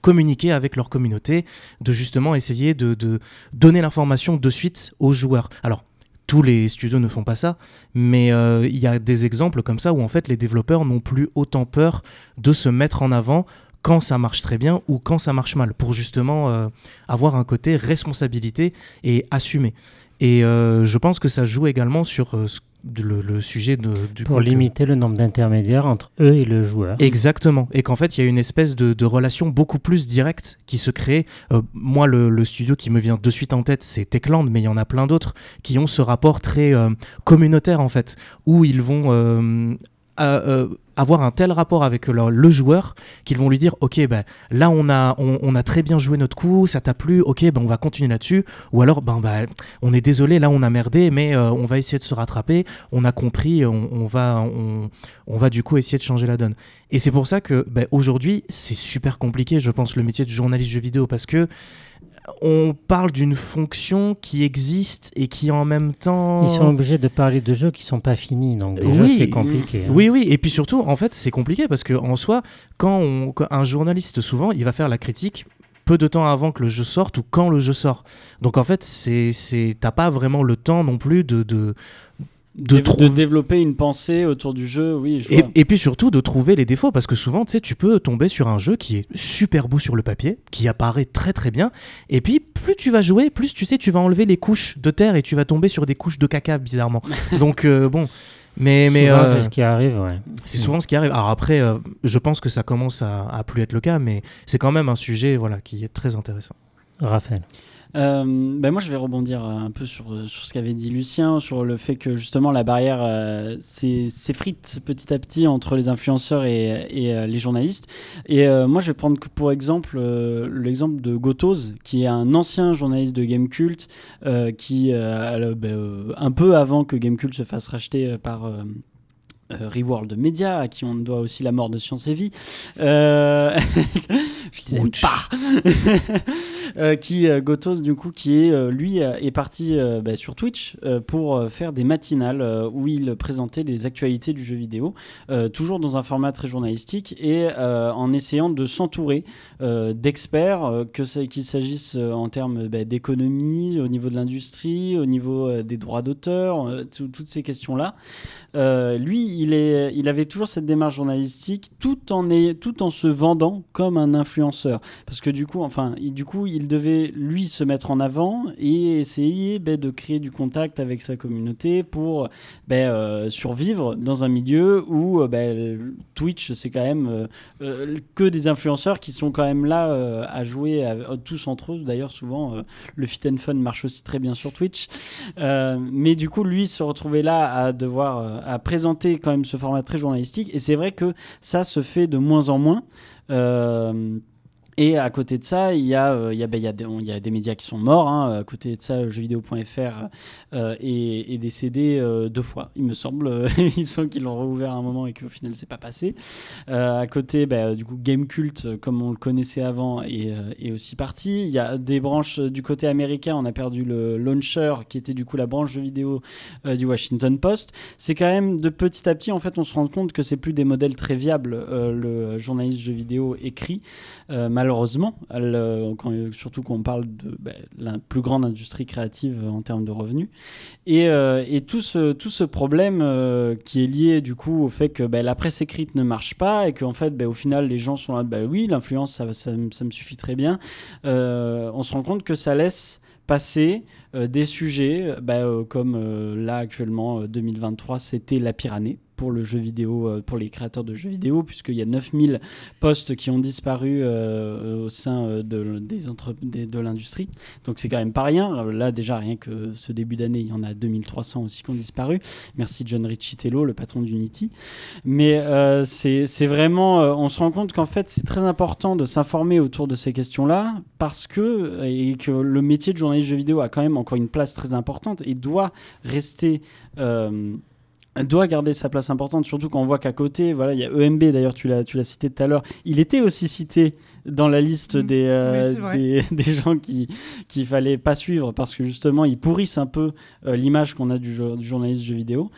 communiquer avec leur communauté, de justement essayer de, donner l'information de suite aux joueurs. Alors, tous les studios ne font pas ça, mais euh, il y a des exemples comme ça où en fait les développeurs n'ont plus autant peur de se mettre en avant quand ça marche très bien ou quand ça marche mal, pour justement euh, avoir un côté responsabilité et assumer. Et euh, je pense que ça joue également sur euh, ce- le, le sujet de, du Pour coup que- limiter le nombre d'intermédiaires entre eux et le joueur. Exactement. Et qu'en fait, il y a une espèce de, de relation beaucoup plus directe qui se crée. Euh, moi, le, le studio qui me vient de suite en tête, c'est Techland, mais il y en a plein d'autres qui ont ce rapport très euh, communautaire, en fait, où ils vont euh, euh, euh, avoir un tel rapport avec le joueur qu'ils vont lui dire ok ben là on a on, a très bien joué notre coup ça t'a plu ok ben on va continuer là-dessus. Ou alors ben bah, on est désolé là on a merdé mais euh, on va essayer de se rattraper. On a compris on, va on, on va du coup essayer de changer la donne. Et c'est pour ça que ben, aujourd'hui c'est super compliqué je pense le métier de journaliste jeu vidéo parce que on parle d'une fonction qui existe et qui en même temps Ils sont obligés de parler de jeux qui sont pas finis, donc déjà Oui. c'est compliqué. hein. oui, oui, et puis surtout, en fait, c'est compliqué parce que en soi, quand, on- quand un journaliste, souvent, il va faire la critique peu de temps avant que le jeu sorte ou quand le jeu sort. Donc en fait, c'est, c'est, t'as pas vraiment le temps non plus de, de, de trouver- développer une pensée autour du jeu, oui. Je et, puis surtout de trouver les défauts parce que souvent, tu sais, tu peux tomber sur un jeu qui est super beau sur le papier, qui apparaît très très bien, et puis plus tu vas jouer, plus tu sais, tu vas enlever les couches de terre et tu vas tomber sur des couches de caca bizarrement. Donc euh, bon. Mais, mais Souvent, euh, c'est ce qui arrive, ouais. c'est souvent ce qui arrive. Alors après, euh, je pense que ça commence à, à plus être le cas, mais c'est quand même un sujet voilà, qui est très intéressant. Raphaël. Euh, ben moi, je vais rebondir un peu sur, sur ce qu'avait dit Lucien, sur le fait que justement la barrière euh, s'effrite petit à petit entre les influenceurs et, et, euh, les journalistes. Et euh, moi, je vais prendre pour exemple l'exemple de Gotoz, qui est un ancien journaliste de Gamecult, euh, qui, ben, un peu avant que Gamecult se fasse racheter par. Euh, Reworld Media, à qui on doit aussi la mort de Science et Vie. Euh, je disais Ouch. pas. Euh, qui Gotos du coup qui est lui est parti bah, sur Twitch pour faire des matinales où il présentait des actualités du jeu vidéo toujours dans un format très journalistique et en essayant de s'entourer d'experts que qu'il s'agisse en termes bah, d'économie au niveau de l'industrie au niveau des droits d'auteur tout- toutes ces questions là lui, il, avait toujours cette démarche journalistique tout en, se vendant comme un influenceur. Parce que du coup, enfin, il, du coup, il devait, lui, se mettre en avant et essayer ben, de créer du contact avec sa communauté pour ben, euh, survivre dans un milieu où euh, ben, Twitch, c'est quand même euh, que des influenceurs qui sont quand même là à jouer tous entre eux. D'ailleurs, souvent, le fit and fun marche aussi très bien sur Twitch. Mais du coup, lui se retrouvait là à devoir à présenter quand même ce format très journalistique. Et c'est vrai que ça se fait de moins en moins. Euh, et à côté de ça, il y a, y a, des, médias qui sont morts. hein. À côté de ça, jeuxvideo.fr euh, est, décédé euh, deux fois, il me semble. il semble qu'ils l'ont rouvert à un moment et qu'au final, c'est pas passé. Euh, à côté, ben, du coup, Gamecult, euh, comme on le connaissait avant, est, euh, est aussi parti. Il y a des branches du côté américain. On a perdu le launcher, qui était du coup la branche jeux vidéo du Washington Post. C'est quand même de petit à petit, en fait, on se rend compte que c'est plus des modèles très viables, le journaliste jeux vidéo écrit. Euh, malheureusement, quand- surtout quand on parle de ben, la plus grande industrie créative euh, en termes de revenus. Et, euh, tout, ce, problème euh, qui est lié du coup au fait que ben, la presse écrite ne marche pas et qu'en fait, ben, au final, les gens sont là, oui, l'influence, ça, me- suffit très bien. Euh, on se rend compte que ça laisse passer euh, des sujets euh, euh, comme euh, là actuellement euh, 2023 c'était la pire année pour le jeu vidéo euh, pour les créateurs de jeux vidéo puisqu'il y a 9000 postes qui ont disparu euh, au sein euh, de, des de l'industrie. Donc c'est quand même pas rien. Là déjà rien que ce début d'année, il y en a 2300 aussi qui ont disparu. Merci John Riccitello, le patron d'Unity. Mais euh, c'est vraiment, on se rend compte qu'en fait c'est très important de s'informer autour de ces questions-là parce que et que le métier de journaliste jeu vidéo a quand même encore une place très importante et doit rester. Doit garder sa place importante, surtout quand on voit qu'à côté, voilà, il y a EMB d'ailleurs, tu l'as, tu l'as cité tout à l'heure, il était aussi cité dans la liste Mm, des, euh, oui, des, des gens qui qu'il fallait pas suivre parce que justement ils pourrissent un peu euh, l'image qu'on a du, du journaliste jeu vidéo.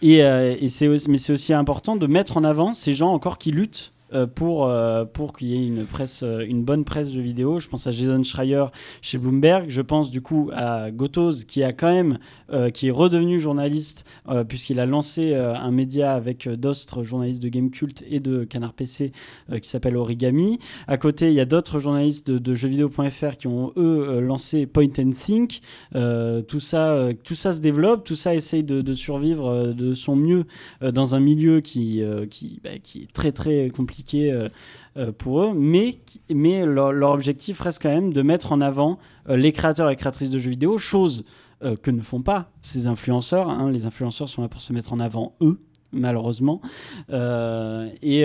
Et, euh, et c'est aussi, mais c'est aussi important de mettre en avant ces gens encore qui luttent. Euh, pour, euh, pour qu'il y ait une presse euh, une bonne presse jeux vidéo je pense à Jason Schreier chez Bloomberg je pense du coup à Gotoz qui a quand même qui est redevenu journaliste puisqu'il a lancé un média avec d'autres journalistes de Game Cult et de Canard PC qui s'appelle Origami. À côté, il y a d'autres journalistes de, de jeuxvideo.fr qui ont eux lancé Point and Think. Tout ça, tout ça se développe, tout ça essaye de, de survivre de son mieux dans un milieu qui, qui, bah, qui est très très compliqué. Euh, euh, pour eux, mais, mais leur, objectif reste quand même de mettre en avant euh, les créateurs et créatrices de jeux vidéo, chose que ne font pas ces influenceurs. hein. Les influenceurs sont là pour se mettre en avant eux. malheureusement. Et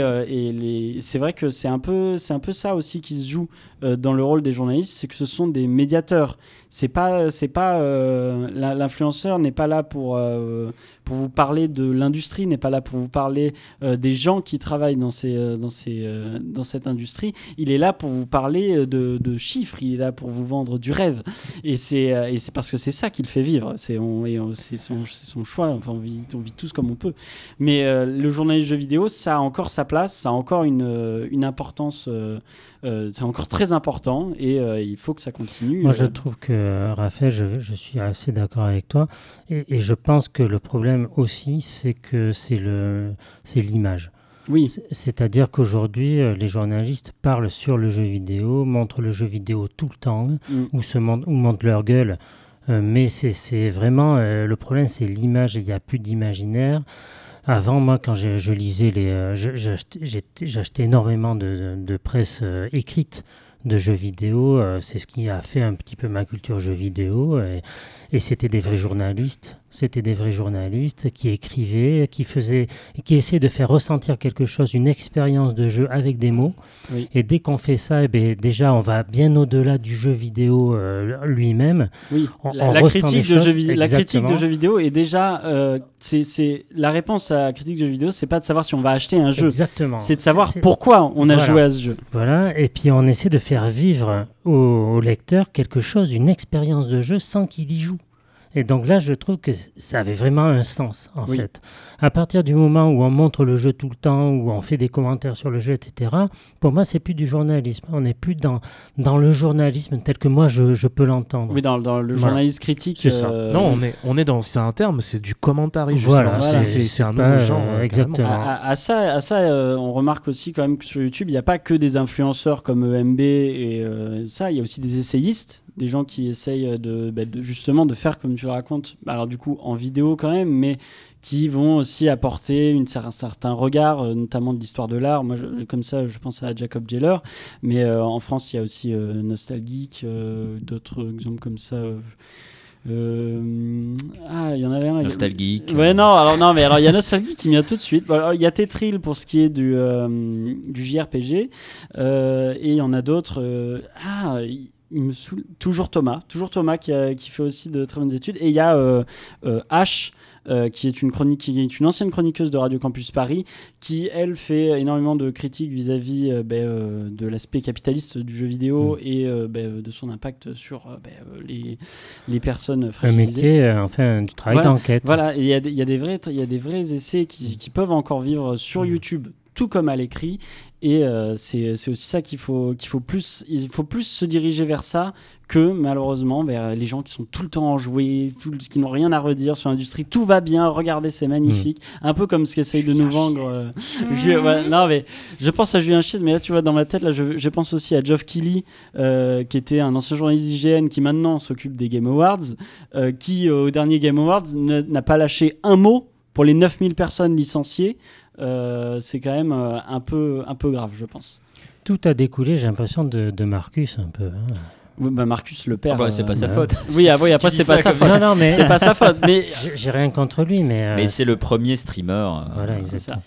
c'est vrai que c'est un, peu, un peu ça aussi qui se joue dans le rôle des journalistes, c'est que ce sont des médiateurs. C'est pas, c'est pas l'influenceur n'est pas là pour, pour vous parler de l'industrie, n'est pas là pour vous parler euh, des gens qui travaillent dans, ces, euh, dans, ces, euh, dans cette industrie. Il est là pour vous parler de, chiffres, il est là pour vous vendre du rêve. Et c'est, parce que c'est ça qu'il fait vivre. C'est, son, choix. Enfin, on vit, tous comme on peut. Mais le journaliste jeu vidéo, ça a encore sa place, ça a encore une, une importance. Euh, c'est encore très important et euh, il faut que ça continue. Moi, je Euh, trouve que, Raphaël, je, je suis assez d'accord avec toi. Et, et je pense que le problème aussi, c'est que c'est l'image. oui, C'est- C'est-à-dire qu'aujourd'hui, les journalistes parlent sur le jeu vidéo, montrent le jeu vidéo tout le temps, Mm. ou, se montrent, ou montrent leur gueule. Euh, mais c'est- c'est vraiment euh, le problème, c'est l'image. Il n'y a plus d'imaginaire. Avant, moi, quand je, lisais les, euh, j'achetais énormément de, de presse euh, écrite de jeux vidéo. euh, c'est ce qui a fait un petit peu ma culture jeux vidéo. Et c'était des vrais journalistes. C'était des vrais journalistes qui écrivaient, qui faisaient, qui essayaient de faire ressentir quelque chose, une expérience de jeu avec des mots. Oui. Et dès qu'on fait ça, eh ben, déjà, on va bien au-delà du jeu vidéo euh, lui-même. oui. On- la, on la ressent critique de choses, jeux vi- la critique de jeux vidéo est déjà euh, c'est, c'est la réponse à la critique de jeux vidéo, c'est pas de savoir si on va acheter un jeu, Exactement. c'est de savoir pourquoi on a Voilà. joué à ce jeu. Voilà, et puis on essaie de faire vivre au, lecteur quelque chose, une expérience de jeu sans qu'il y joue. Et donc là, je trouve que ça avait vraiment un sens, en Oui. fait. À partir du moment où on montre le jeu tout le temps, où on fait des commentaires sur le jeu, etc., pour moi, c'est plus du journalisme. On n'est plus dans, dans le journalisme tel que moi, je, je peux l'entendre. Oui, dans, dans le Voilà. journaliste critique. C'est ça. euh, Non, on est, on est dans. C'est un terme, c'est du commentary, justement. Voilà, C'est- c'est- c'est c'est un nouveau genre. euh, exactement. À, à- à ça, à ça euh, on remarque aussi quand même que sur YouTube, il n'y a pas que des influenceurs comme EMB et euh, ça, il y a aussi des essayistes, des gens qui essayent de, bah, de- justement de faire comme tu le racontes, alors du coup en vidéo quand même, mais qui vont aussi apporter une, un certain regard, euh, notamment de l'histoire de l'art. Moi, je- comme ça, je pense à Jacob Jeller, mais euh, en France, il y a aussi euh, Nostalgeek, euh, d'autres exemples comme ça. euh, ah, il y en avait un. y Nostalgique. Ouais, non, alors non, mais alors il y a Nostalgie qui vient tout de suite. Il y a Tetril pour ce qui est du, euh, du JRPG, et il y en a d'autres. ah, il, il me. Toujours Thomas, toujours Thomas qui, a- qui fait aussi de très bonnes études. Et il y a euh, euh, H. euh, qui est une chronique, qui est une ancienne chroniqueuse de Radio Campus Paris, qui elle fait énormément de critiques vis-à-vis ben, de l'aspect capitaliste du jeu vidéo et euh, ben, de son impact sur ben, les, les personnes un fragilisées. métier, euh, enfin, du travail Voilà, d'enquête. Voilà, et il y, a des- il y a des vrais, il y a des vrais essais qui, qui peuvent encore vivre sur Mm. YouTube, tout comme à l'écrit. Et euh, c'est c'est aussi ça qu'il faut, qu'il faut plus, il faut plus se diriger vers ça que malheureusement vers les gens qui sont tout le temps enjoués, tout, qui n'ont rien à redire sur l'industrie. Tout va bien, regardez, c'est magnifique. Un peu comme ce qu'essaye de nous vendre. euh, ouais, non, mais je pense à Julien Chies, mais là, tu vois, dans ma tête, là, je, je pense aussi à Geoff Keighley, euh, qui était un ancien journaliste d'IGN, qui maintenant s'occupe des Game Awards, euh, qui, euh, au dernier Game Awards, n'a pas lâché un mot pour les 9000 personnes licenciées. Euh, c'est quand même euh, un, peu, un peu grave, je pense. Tout a découlé, j'ai l'impression, de, de Marcus un peu. hein. Oui, bah, Marcus le père. Ah bah, c'est pas sa bah, faute. Oui, ah, oui, après, c'est pas ça sa faute. Non, non, mais C'est pas sa faute, mais. j'ai- rien contre lui, mais. euh, Mais c'est le premier streamer. euh, Voilà, c'est exactement.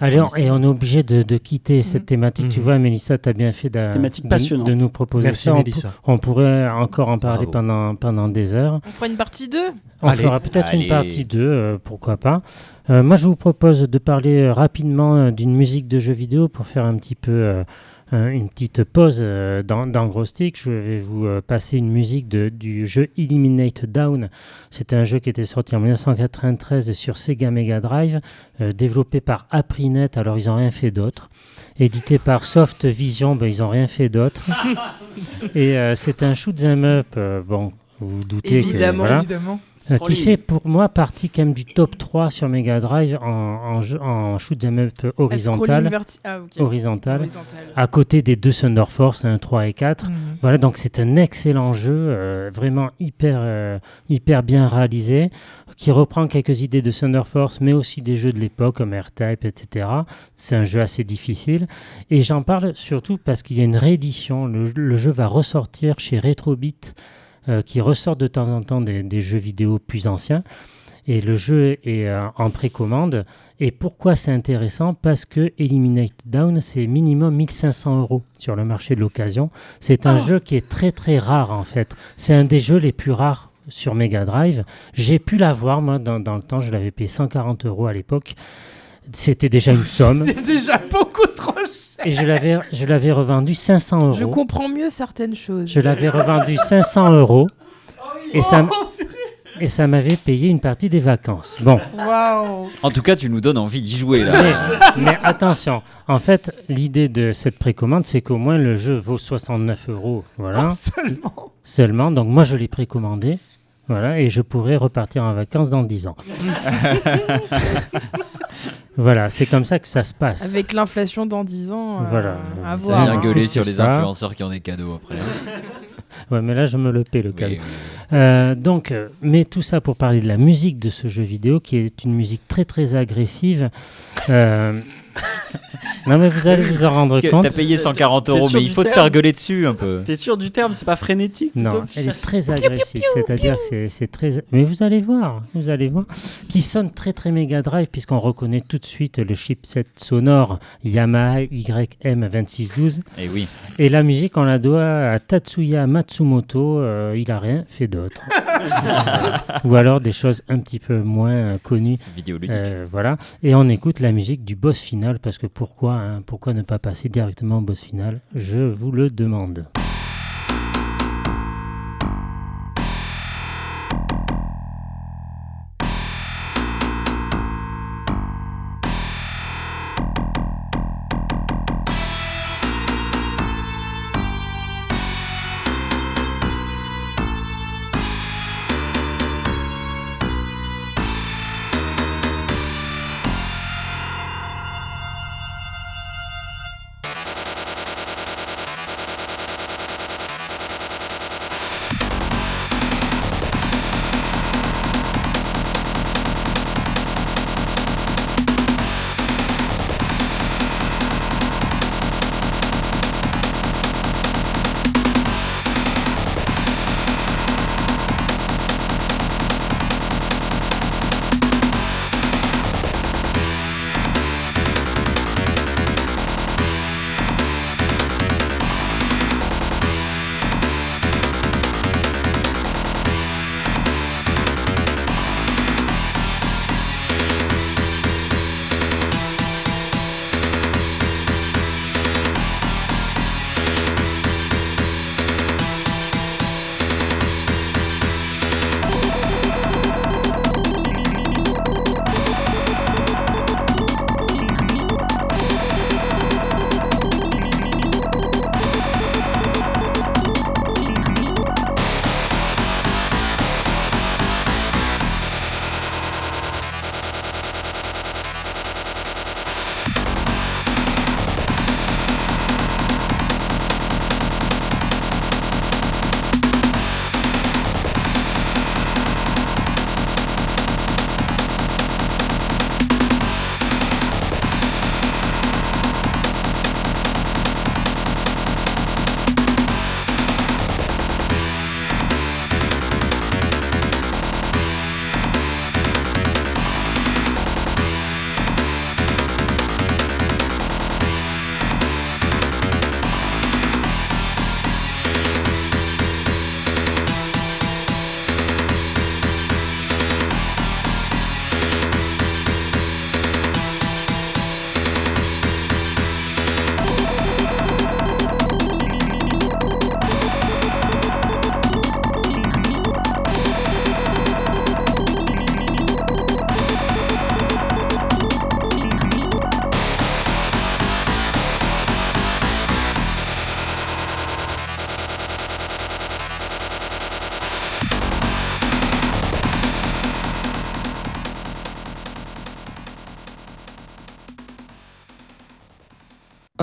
Allez, on- et on est obligé de, de quitter cette Mhm. thématique. Tu Mhm. vois, Mélissa, tu as bien fait Thématique de, passionnante. de nous proposer Merci, ça. On, Mélissa. on pourrait encore en parler Bravo. pendant, pendant des heures. On fera une partie 2 On Allez. fera peut-être une partie 2, euh, pourquoi pas. Euh, moi, je vous propose de parler euh, rapidement euh, d'une musique de jeu vidéo pour faire un petit peu euh, une petite pause euh, dans, dans Gros Stick. Je vais vous euh, passer une musique de- du jeu Eliminate Down. C'est un jeu qui était sorti en 1993 sur Sega Mega Drive, euh, développé par Aprinet. Alors, ils n'ont rien fait d'autre. Édité par Soft Vision, ben, ils n'ont rien fait d'autre. Et euh, c'est un shoot 'em up. euh, bon, vous vous doutez Évidemment. que voilà, Évidemment. Euh, qui fait pour moi partie quand même du top 3 sur Mega Drive en, en, shoot 'em up horizontal, Ah, horizontal, Horizontal. à côté des deux Thunder Force 1, 3 et 4. Mhm. Voilà, donc c'est un excellent jeu, euh, vraiment hyper, euh, hyper bien réalisé, qui reprend quelques idées de Thunder Force, mais aussi des jeux de l'époque comme R-Type, etc. C'est un jeu assez difficile. Et j'en parle surtout parce qu'il y a une réédition. Le, le jeu va ressortir chez Retrobit, qui ressort de temps en temps des, des jeux vidéo plus anciens. Et le jeu est euh, en précommande. Et pourquoi c'est intéressant? Parce que Eliminate Down, c'est minimum 1500 euros sur le marché de l'occasion. C'est un jeu qui est très très rare en fait. C'est un des jeux les plus rares sur Mega Drive. J'ai pu l'avoir, moi, dans, dans le temps. Je l'avais payé 140 euros à l'époque. C'était déjà une somme. C'est déjà beaucoup. Et je l'avais, je l'avais revendu 500 euros. Je comprends mieux certaines choses. Je l'avais revendu 500 euros. Et ça, Oh, et ça m'avait payé une partie des vacances. Bon, Waouh. En tout cas, tu nous donnes envie d'y jouer là. mais, mais attention. En fait, l'idée de cette précommande, c'est qu'au moins le jeu vaut 69 euros. Voilà. Seulement. Seulement. Donc moi, je l'ai précommandé. Voilà. Et je pourrais repartir en vacances dans 10 ans. voilà. C'est comme ça que ça se passe. Avec l'inflation dans 10 ans, euh, Voilà. à Ça Ça voir. vient hein. gueuler sur les ça. influenceurs qui ont des cadeaux après. Ouais, mais là, je me le paie, le Oui, cadeau. oui, oui. Euh, donc, euh, mais tout ça pour parler de la musique de ce jeu vidéo, qui est une musique très très agressive. Non, mais vous allez vous en rendre Parce que compte. T'as payé 140 T'es euros, mais il faut te terme faire gueuler dessus un peu. T'es sûr du terme, c'est pas frénétique plutôt Non, que tu elle sais- est très agressive, c'est-à-dire que c'est- c'est très... Mais vous allez voir, vous allez voir, qui sonne très très Mega Drive, puisqu'on reconnaît tout de suite le chipset sonore Yamaha YM2612. Et oui. Et la musique, on la doit à Tatsuya Matsumoto, euh, il a rien fait d'autre. Ou alors des choses un petit peu moins euh, connues. Vidéoludique. Euh, voilà. Et on écoute la musique du boss final, parce que pourquoi, hein, pourquoi ne pas passer directement au boss final? Je vous le demande.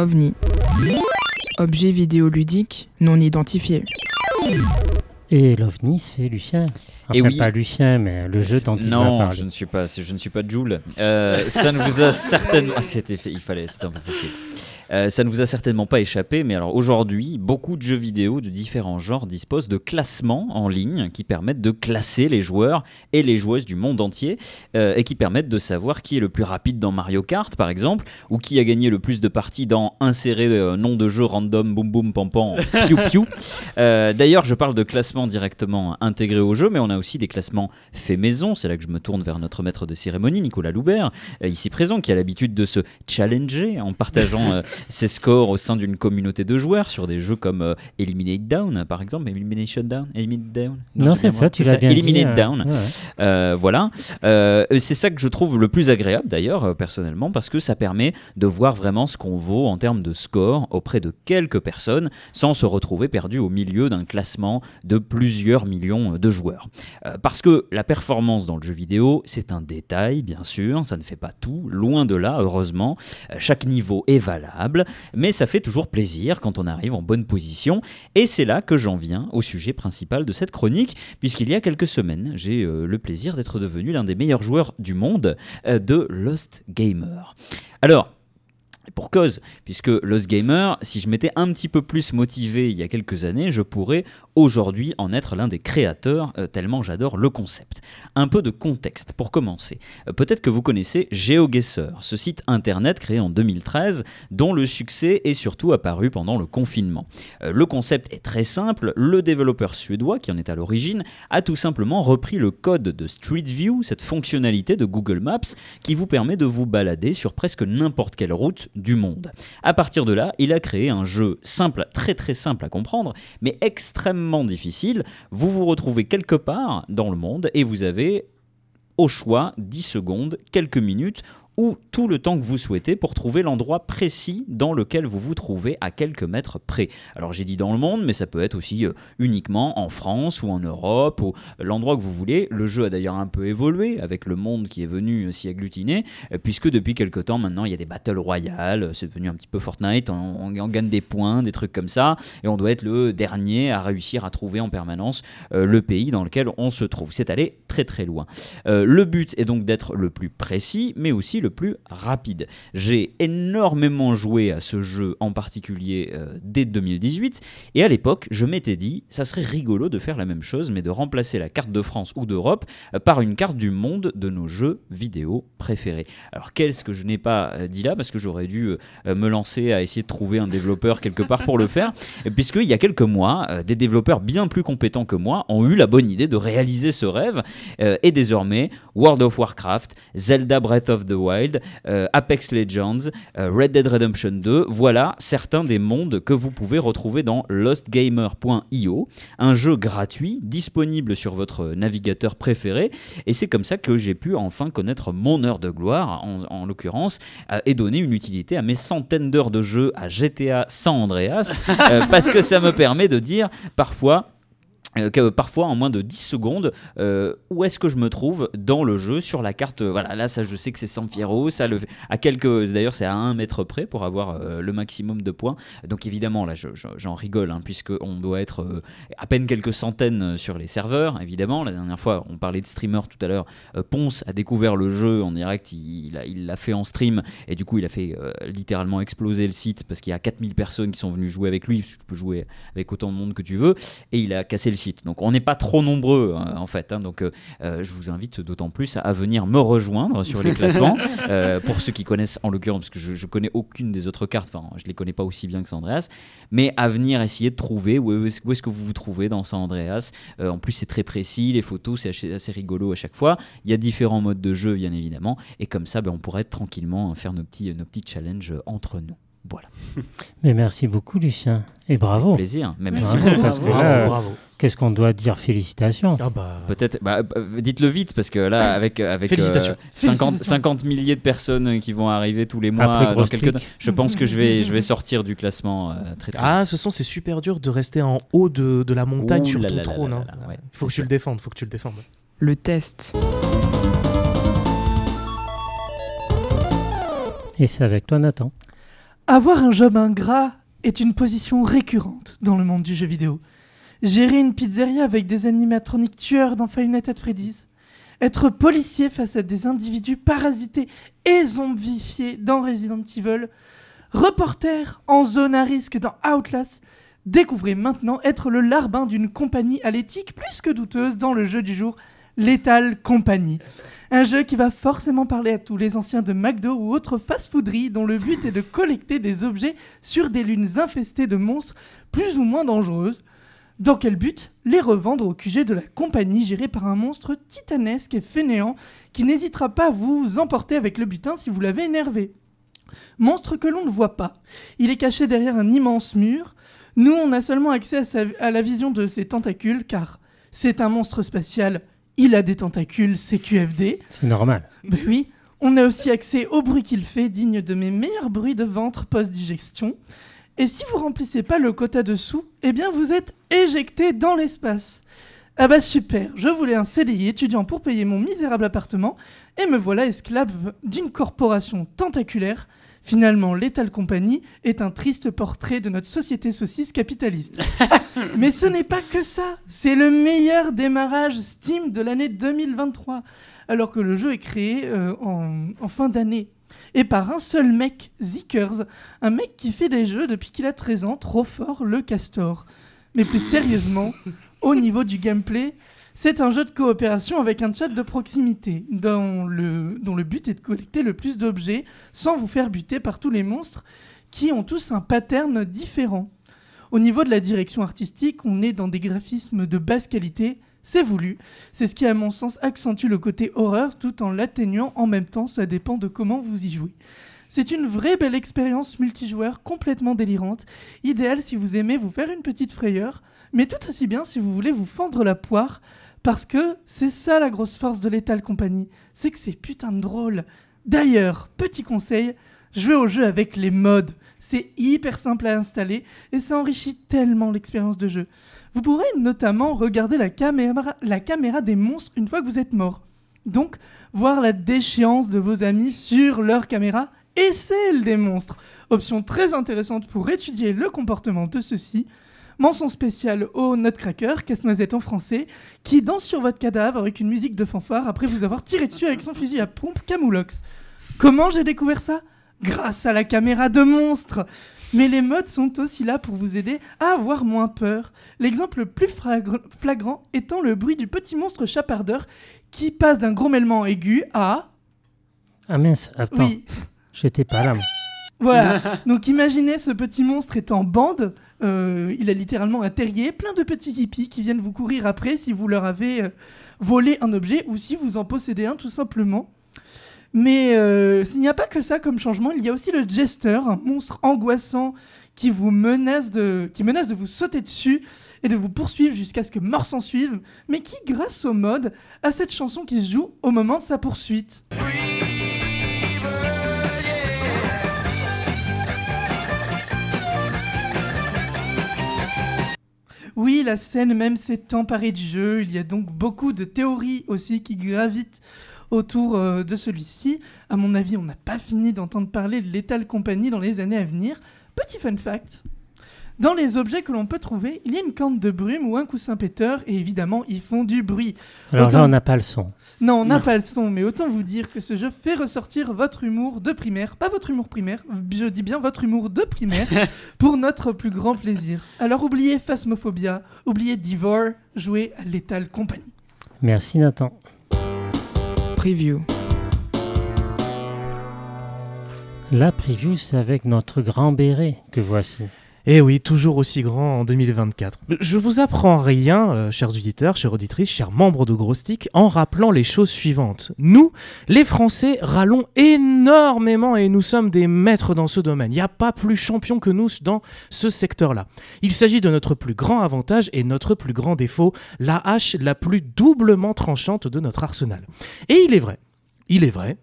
OVNI. Objet vidéoludique non identifié. Et l'OVNI, c'est Lucien. Enfin, Et oui. pas Lucien, mais le jeu dont il va non, parler. je ne suis pas, je ne suis pas Joule. Euh, ça ne vous a certainement. Ah, c'était fait, il fallait, c'était un peu facile. Euh, ça ne vous a certainement pas échappé, mais alors aujourd'hui, beaucoup de jeux vidéo de différents genres disposent de classements en ligne qui permettent de classer les joueurs et les joueuses du monde entier euh, et qui permettent de savoir qui est le plus rapide dans Mario Kart, par exemple, ou qui a gagné le plus de parties dans insérer euh, nom de jeu random, boum boum, pam pam, piou piou. Euh, D'ailleurs, je parle de classement directement intégré au jeu, mais on a aussi des classements faits maison. C'est là que je me tourne vers notre maître de cérémonie, Nicolas Loubert, ici présent, qui a l'habitude de se challenger en partageant ses scores au sein d'une communauté de joueurs sur des jeux comme euh, Eliminate Down, par exemple. Elimination Down Eliminate Down Non, c'est ça, tu l'as bien. Eliminate euh, Down. ouais. Euh, voilà. C'est ça que je trouve le plus agréable d'ailleurs, personnellement, parce que ça permet de voir vraiment ce qu'on vaut en termes de score auprès de quelques personnes sans se retrouver perdu au milieu d'un classement de plusieurs millions de joueurs. Parce que la performance dans le jeu vidéo, c'est un détail, bien sûr, ça ne fait pas tout, loin de là, heureusement. Chaque niveau est valable, mais ça fait toujours plaisir quand on arrive en bonne position. Et c'est là que j'en viens au sujet principal de cette chronique, puisqu'il y a quelques semaines, j'ai euh, le plaisir d'être devenu l'un des meilleurs joueurs du monde euh, de Lost Gamer. Alors, pour cause, puisque Lost Gamer, si je m'étais un petit peu plus motivé il y a quelques années, je pourrais aujourd'hui en être l'un des créateurs, euh, tellement j'adore le concept. Un peu de contexte pour commencer. Euh, Peut-être que vous connaissez GeoGuessr, ce site internet créé en 2013, dont le succès est surtout apparu pendant le confinement. Euh, le concept est très simple, le développeur suédois qui en est à l'origine a tout simplement repris le code de Street View, cette fonctionnalité de Google Maps qui vous permet de vous balader sur presque n'importe quelle route du monde. À partir de là, il a créé un jeu simple, très très simple à comprendre, mais extrêmement difficile. Vous vous retrouvez quelque part dans le monde et vous avez au choix 10 secondes, quelques minutes ou tout le temps que vous souhaitez pour trouver l'endroit précis dans lequel vous vous trouvez à quelques mètres près. Alors j'ai dit dans le monde, mais ça peut être aussi euh, uniquement en France ou en Europe ou l'endroit que vous voulez. Le jeu a d'ailleurs un peu évolué avec le monde qui est venu euh, s'y agglutiner, euh, puisque depuis quelques temps maintenant il y a des battle royales, euh, c'est devenu un petit peu Fortnite, on, gagne des points, des trucs comme ça, et on doit être le dernier à réussir à trouver en permanence euh, le pays dans lequel on se trouve. C'est allé très très loin. Euh, le but est donc d'être le plus précis, mais aussi le plus rapide. J'ai énormément joué à ce jeu en particulier euh, dès 2018, et à l'époque, je m'étais dit, ça serait rigolo de faire la même chose, mais de remplacer la carte de France ou d'Europe euh, par une carte du monde de nos jeux vidéo préférés. Alors qu'est-ce que je n'ai pas euh, dit là, parce que j'aurais dû me lancer à essayer de trouver un développeur quelque part pour le faire, puisqu'il y a quelques mois, des développeurs bien plus compétents que moi ont eu la bonne idée de réaliser ce rêve, et désormais, World of Warcraft, Zelda Breath of the Wild, euh, Apex Legends, euh, Red Dead Redemption 2, voilà certains des mondes que vous pouvez retrouver dans lostgamer.io, un jeu gratuit disponible sur votre navigateur préféré, et c'est comme ça que j'ai pu enfin connaître mon heure de gloire, en, en l'occurrence, euh, et donner une utilité à mes centaines d'heures de jeu à GTA San Andreas, parce que ça me permet de dire parfois que parfois en moins de 10 secondes euh, où est-ce que je me trouve dans le jeu sur la carte euh, voilà là ça je sais que c'est San Fierro ça le à quelques d'ailleurs c'est à un mètre près pour avoir euh, le maximum de points. Donc évidemment là je- je- j'en rigole hein, puisque on doit être euh, à peine quelques centaines euh, sur les serveurs évidemment. La dernière fois on parlait de streamer tout à l'heure euh, Ponce a découvert le jeu en direct. Il l'a fait en stream et du coup il a fait euh, littéralement exploser le site parce qu'il y a 4000 personnes qui sont venues jouer avec lui. Tu peux jouer avec autant de monde que tu veux. Et il a cassé le site. Donc on n'est pas trop nombreux hein, en fait. hein. donc euh, euh, je vous invite d'autant plus à, venir me rejoindre sur les classements. Euh, pour ceux qui connaissent en l'occurrence, parce que je, je connais aucune des autres cartes, enfin je les connais pas aussi bien que San Andreas, mais à venir essayer de trouver où est-ce, que vous vous trouvez dans San Andreas. Euh, en plus c'est très précis, les photos c'est assez, assez rigolo à chaque fois. Il y a différents modes de jeu bien évidemment, et comme ça ben, on pourrait tranquillement faire nos petits, nos petits challenges entre nous. Voilà, Mais merci beaucoup, Lucien. Et bravo. plaisir. Mais Merci Bravo, parce que Bravo, là, bravo. qu'est-ce qu'on doit dire Félicitations. Ah bah, Peut-être, bah, euh, dites-le vite parce que là, avec avec euh, Félicitations. 50, Félicitations. 50 milliers de personnes qui vont arriver tous les mois Après dans quelques Clique. je pense que je vais je vais sortir du classement euh, très très. Ah, ce sont c'est super dur de rester en haut de, de la montagne Ouh sur là ton trône. hein. ouais, Il faut que tu le défendes, faut que tu le défendes. Le test. Et c'est avec toi, Nathan. Avoir un job ingrat est une position récurrente dans le monde du jeu vidéo. Gérer une pizzeria avec des animatroniques tueurs dans Five at Freddy's. Être policier face à des individus parasités et zombifiés dans Resident Evil. Reporter en zone à risque dans Outlast, découvrez maintenant être le larbin d'une compagnie à l'éthique plus que douteuse dans le jeu du jour, Lethal Company. Un jeu qui va forcément parler à tous les anciens de McDo ou autres fast-fooderies dont le but est de collecter des objets sur des lunes infestées de monstres plus ou moins dangereuses. Dans quel but Les revendre au QG de la compagnie gérée par un monstre titanesque et fainéant qui n'hésitera pas à vous emporter avec le butin si vous l'avez énervé. Monstre que l'on ne voit pas. Il est caché derrière un immense mur. Nous, on a seulement accès à, la vision de ses tentacules car c'est un monstre spatial. Il a des tentacules, c'est QFD. C'est normal. Ben oui, on a aussi accès au bruit qu'il fait, digne de mes meilleurs bruits de ventre post-digestion. Et si vous remplissez pas le quota dessous, eh bien vous êtes éjecté dans l'espace. Ah bah super, je voulais un CDI étudiant pour payer mon misérable appartement, et me voilà esclave d'une corporation tentaculaire. Finalement, Lethal Company est un triste portrait de notre société saucisse capitaliste. Mais ce n'est pas que ça, c'est le meilleur démarrage Steam de l'année 2023 alors que le jeu est créé euh, en, en fin d'année. Et par un seul mec, Zickers, un mec qui fait des jeux depuis qu'il a 13 ans, trop fort, le Castor. Mais plus sérieusement, au niveau du gameplay, c'est un jeu de coopération avec un chat de proximité, dont le, but est de collecter le plus d'objets sans vous faire buter par tous les monstres qui ont tous un pattern différent. Au niveau de la direction artistique, on est dans des graphismes de basse qualité, c'est voulu. C'est ce qui, à mon sens, accentue le côté horreur tout en l'atténuant en même temps, ça dépend de comment vous y jouez. C'est une vraie belle expérience multijoueur complètement délirante, idéale si vous aimez vous faire une petite frayeur, mais tout aussi bien si vous voulez vous fendre la poire, parce que c'est ça la grosse force de Lethal Company, c'est que c'est putain de drôle. D'ailleurs, petit conseil, jouez au jeu avec les mods. C'est hyper simple à installer et ça enrichit tellement l'expérience de jeu. Vous pourrez notamment regarder la caméra, la caméra des monstres une fois que vous êtes mort. Donc, voir la déchéance de vos amis sur leur caméra et celle des monstres. Option très intéressante pour étudier le comportement de ceux-ci. Mention spéciale au Nutcracker, casse-noisette en français, qui danse sur votre cadavre avec une musique de fanfare après vous avoir tiré dessus avec son fusil à pompe Camoulox. Comment j'ai découvert ça? Grâce à la caméra de monstre mais les modes sont aussi là pour vous aider à avoir moins peur. L'exemple le plus flagrant étant le bruit du petit monstre chapardeur qui passe d'un grommelement aigu à... Ah mince, attends, Oui, j'étais pas là. moi. voilà. Donc imaginez ce petit monstre en bande. Euh, il a littéralement un terrier, plein de petits hippies qui viennent vous courir après si vous leur avez euh, volé un objet ou si vous en possédez un tout simplement. Mais euh, s'il n'y a pas que ça comme changement, il y a aussi le Jester, un monstre angoissant qui vous menace de, qui menace de vous sauter dessus et de vous poursuivre jusqu'à ce que mort s'en suive, mais qui, grâce au mode, a cette chanson qui se joue au moment de sa poursuite. La scène même s'est emparée du jeu. Il y a donc beaucoup de théories aussi qui gravitent autour euh, de celui-ci. À mon avis, on n'a pas fini d'entendre parler de Lethal Company dans les années à venir. Petit fun fact. Dans les objets que l'on peut trouver, il y a une corne de brume ou un coussin péteur, et évidemment, ils font du bruit. Alors Autant- là, on n'a pas le son. Non, on n'a pas le son, mais autant vous dire que ce jeu fait ressortir votre humour de primaire, pas votre humour primaire, je dis bien votre humour de primaire, pour notre plus grand plaisir. Alors oubliez Phasmophobia, oubliez Divor, jouez à Lethal Company. Merci Nathan. Preview. La preview, c'est avec notre grand béret que voici. Et oui, toujours aussi grand en 2024. Je vous apprends rien, euh, chers auditeurs, chères auditrices, chers membres de Gros Stick, en rappelant les choses suivantes. Nous, les Français, râlons énormément et nous sommes des maîtres dans ce domaine. Il n'y a pas plus champion que nous dans ce secteur-là. Il s'agit de notre plus grand avantage et notre plus grand défaut, la hache la plus doublement tranchante de notre arsenal. Et il est vrai, il est vrai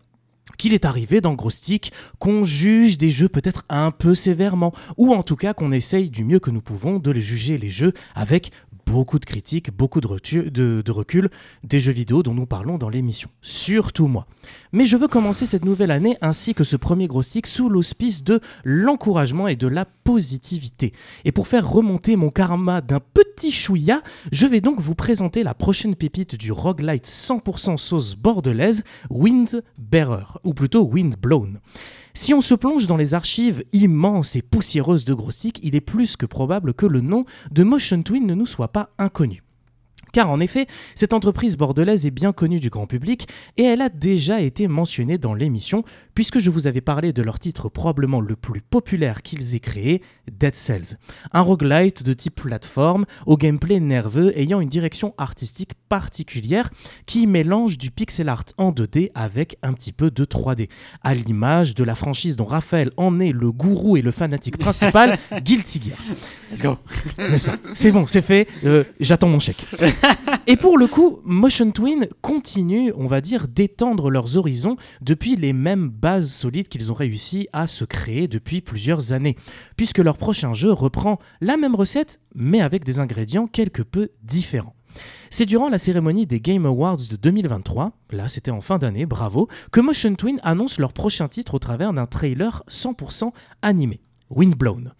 qu'il est arrivé dans Gros Stick qu'on juge des jeux peut-être un peu sévèrement, ou en tout cas qu'on essaye du mieux que nous pouvons de les juger les jeux avec beaucoup de critiques, beaucoup de, recul des jeux vidéo dont nous parlons dans l'émission. Surtout moi. Mais je veux commencer cette nouvelle année ainsi que ce premier Gros Stick sous l'auspice de l'encouragement et de la positivité. Et pour faire remonter mon karma d'un petit chouïa, je vais donc vous présenter la prochaine pépite du roguelite 100% sauce bordelaise, Windbearer, ou plutôt Windblown. Si on se plonge dans les archives immenses et poussiéreuses de Grostic, il est plus que probable que le nom de Motion Twin ne nous soit pas inconnu. Car en effet, cette entreprise bordelaise est bien connue du grand public et elle a déjà été mentionnée dans l'émission puisque je vous avais parlé de leur titre probablement le plus populaire qu'ils aient créé, Dead Cells. Un roguelite de type plateforme au gameplay nerveux ayant une direction artistique particulière qui mélange du pixel art en 2D avec un petit peu de 3D. À l'image de la franchise dont Raphaël en est le gourou et le fanatique principal, Guilty Gear. Let's go. N'est-ce pas? C'est bon, c'est fait, euh, j'attends mon chèque. Et pour le coup, Motion Twin continue, on va dire, d'étendre leurs horizons depuis les mêmes bases solides qu'ils ont réussi à se créer depuis plusieurs années, puisque leur prochain jeu reprend la même recette, mais avec des ingrédients quelque peu différents. C'est durant la cérémonie des Game Awards de 2023, là c'était en fin d'année, bravo, que Motion Twin annonce leur prochain titre au travers d'un trailer 100% animé, Windblown.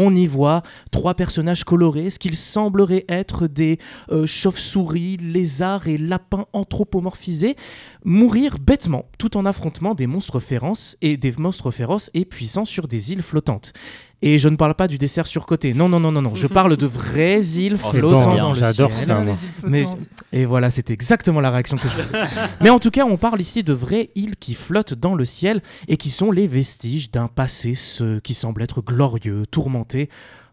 On y voit trois personnages colorés, ce qu'ils sembleraient être des euh, chauves-souris, lézards et lapins anthropomorphisés, mourir bêtement tout en affrontant des monstres féroces et des monstres féroces et puissants sur des îles flottantes. Et je ne parle pas du dessert surcoté. Non, non, non, non, non. Je parle de vraies îles Oh, flottant bon, dans le j'adore ciel. ça. les moi. Mais-. Et voilà, c'est exactement la réaction que je voulais. Mais en tout cas, on parle ici de vraies îles qui flottent dans le ciel et qui sont les vestiges d'un passé ce qui semble être glorieux, tourmenté,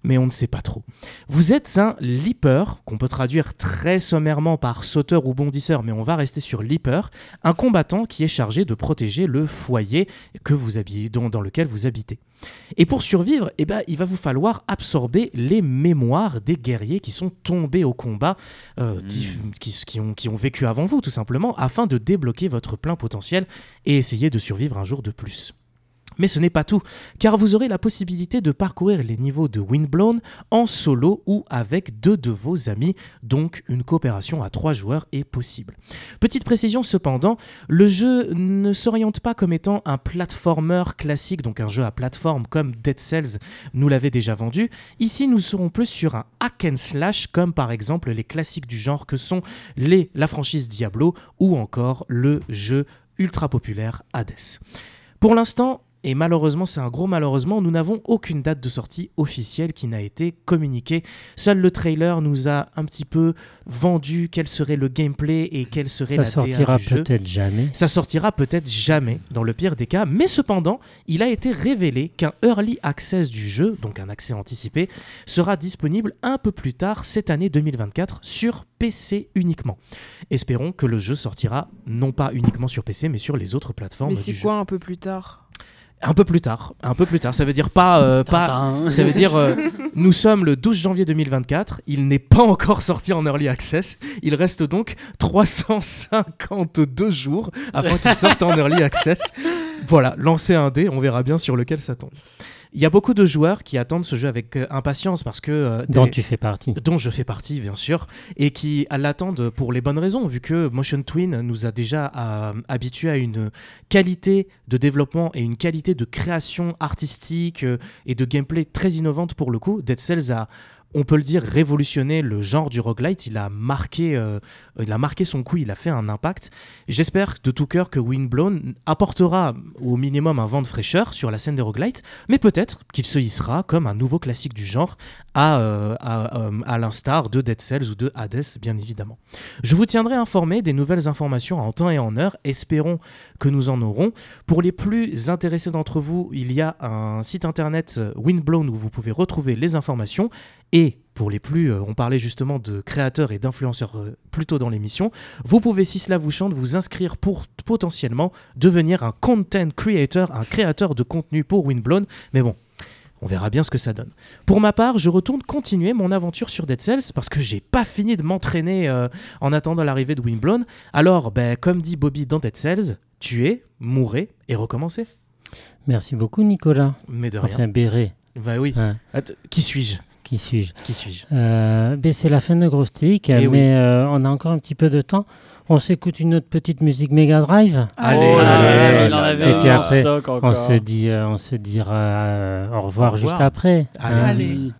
mais on ne sait pas trop. Vous êtes un leaper, qu'on peut traduire très sommairement par sauteur ou bondisseur, mais on va rester sur leaper, un combattant qui est chargé de protéger le foyer que vous habillez, dans, dans lequel vous habitez. Et pour survivre, eh ben, il va vous falloir absorber les mémoires des guerriers qui sont tombés au combat euh, Mm. dif- qui, qui ont, qui ont vécu avant vous, tout simplement, afin de débloquer votre plein potentiel et essayer de survivre un jour de plus. Mais ce n'est pas tout, car vous aurez la possibilité de parcourir les niveaux de Windblown en solo ou avec deux de vos amis, donc une coopération à trois joueurs est possible. Petite précision cependant, le jeu ne s'oriente pas comme étant un platformer classique, donc un jeu à plateforme comme Dead Cells nous l'avait déjà vendu. Ici, nous serons plus sur un hack and slash, comme par exemple les classiques du genre que sont la franchise Diablo ou encore le jeu ultra populaire Hades. Pour l'instant, et malheureusement, c'est un gros malheureusement, nous n'avons aucune date de sortie officielle qui n'a été communiquée. Seul le trailer nous a un petit peu vendu quel serait le gameplay et quelle serait Ça la sortira DA du jeu. peut-être jamais. Ça sortira peut-être jamais, dans le pire des cas, mais cependant, il a été révélé qu'un early access du jeu, donc un accès anticipé, sera disponible un peu plus tard cette année 2024 sur PC uniquement. Espérons que le jeu sortira non pas uniquement sur PC, mais sur les autres plateformes Mais c'est jeu. quoi un peu plus tard? Un peu plus tard, un peu plus tard. Ça veut dire pas, euh, pas, ça veut dire, euh, nous sommes le 12 janvier 2024, il n'est pas encore sorti en Early Access, il reste donc 352 jours avant qu'il sorte en Early Access. Voilà, lancez un dé, on verra bien sur lequel ça tombe. Il y a beaucoup de joueurs qui attendent ce jeu avec euh, impatience parce que... euh, Dont tu fais partie. dont je fais partie bien sûr, et qui l'attendent pour les bonnes raisons, vu que Motion Twin nous a déjà euh, habitués à une qualité de développement et une qualité de création artistique euh, et de gameplay très innovante pour le coup. Dead Cells a on peut le dire, révolutionné le genre du roguelite. Il a marqué, euh, il a marqué son coup, il a fait un impact. J'espère de tout cœur que Windblown apportera au minimum un vent de fraîcheur sur la scène des roguelites, mais peut-être qu'il se hissera comme un nouveau classique du genre, à, euh, euh, à l'instar de Dead Cells ou de Hades, bien évidemment. Je vous tiendrai informé des nouvelles informations en temps et en heure. Espérons que nous en aurons. Pour les plus intéressés d'entre vous, il y a un site internet Windblown où vous pouvez retrouver les informations. Et pour les plus, euh, on parlait justement de créateurs et d'influenceurs euh, plus tôt dans l'émission, vous pouvez, si cela vous chante, vous inscrire pour potentiellement devenir un content creator, un créateur de contenu pour Windblown. Mais bon, on verra bien ce que ça donne. Pour ma part, je retourne continuer mon aventure sur Dead Cells parce que j'ai pas fini de m'entraîner euh, en attendant l'arrivée de Windblown. Alors, ben, comme dit Bobby dans Dead Cells, tuer, mourir et recommencer. Merci beaucoup, Nicolas. Mais de rien. Enfin, Béret. Bah oui. Att- qui suis-je? Qui suis-je Qui suis-je? Euh, ben, C'est la fin de Gros Stick, Eh mais oui. euh, on a encore un petit peu de temps. On s'écoute une autre petite musique Mega Drive. Allez, Oh allez, en avait Et un puis après, stock On encore. se, dit, euh, on se dira euh, au revoir Au revoir. juste après. Allez.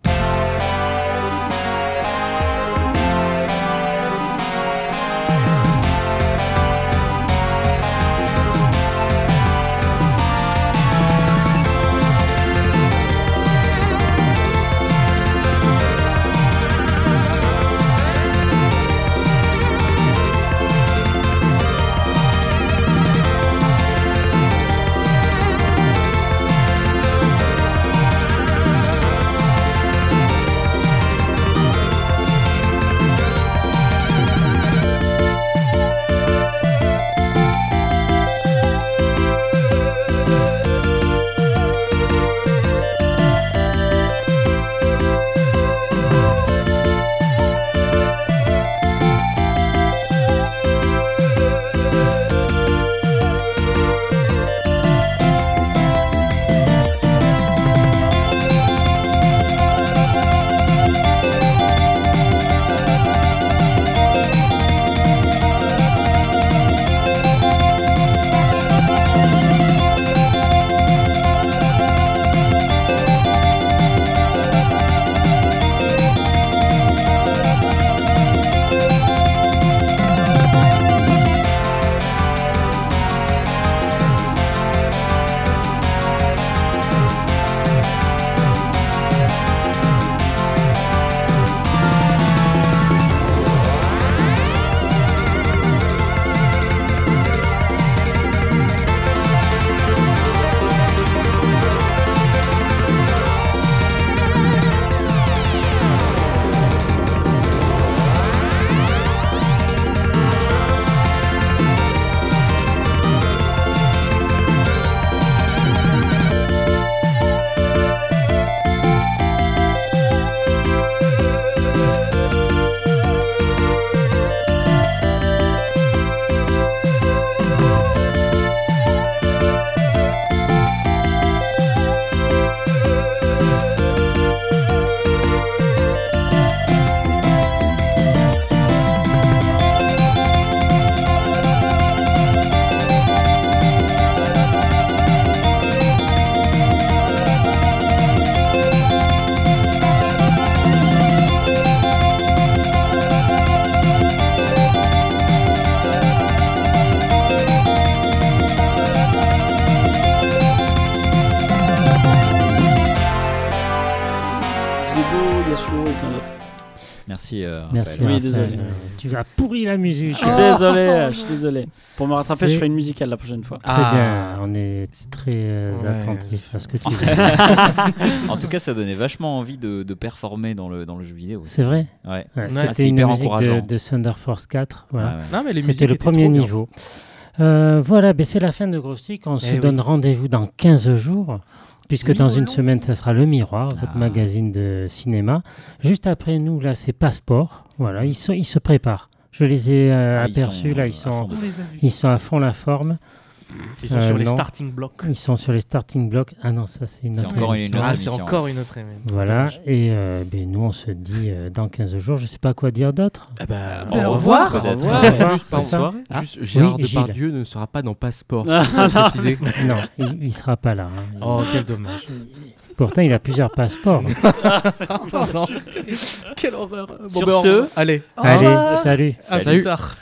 Pourri la musique. Je suis Oh, désolé, oh, je suis désolé. Pour me rattraper, je ferai une musicale la prochaine fois. Très Ah. bien, on est très euh, Ouais, attentif à ce que tu dis. en tout cas, ça donnait vachement envie de, de performer dans le, dans le jeu vidéo. C'est vrai Ouais. Ouais, Ouais, c'est C'était une hyper musique de, Thunder Force 4. Voilà. Ouais, ouais. Non, mais les C'était le premier niveau. Euh, voilà, ben c'est la fin de Grostic. On se oui. donne rendez-vous dans 15 jours, puisque Oui. dans une semaine, ça sera Le Miroir, votre Ah. magazine de cinéma. Juste après nous, là, c'est Passeport. Voilà, ils, sont, ils se préparent. Je les ai euh, Ah, ils aperçus, sont, là, euh, ils sont, ils à fond la forme. Ils sont Euh, sur les non. starting blocks. Ils sont sur les starting blocks. Ah non, ça, c'est une autre encore une émission. autre Ah, c'est encore une autre émission. Voilà, et euh, ben, nous, on se dit euh, dans 15 jours. Je sais pas quoi dire d'autre. Ah bah, Ben, au au revoir. Peut-être. Juste, Ah, Juste, Gérard Oui, Gilles. Depardieu ne sera pas dans Passeport. Non, il, il sera pas là. hein. Oh, quel dommage. Pourtant, il a plusieurs passeports. Quelle horreur. Sur ce, allez. Allez, salut. À Salut. plus tard.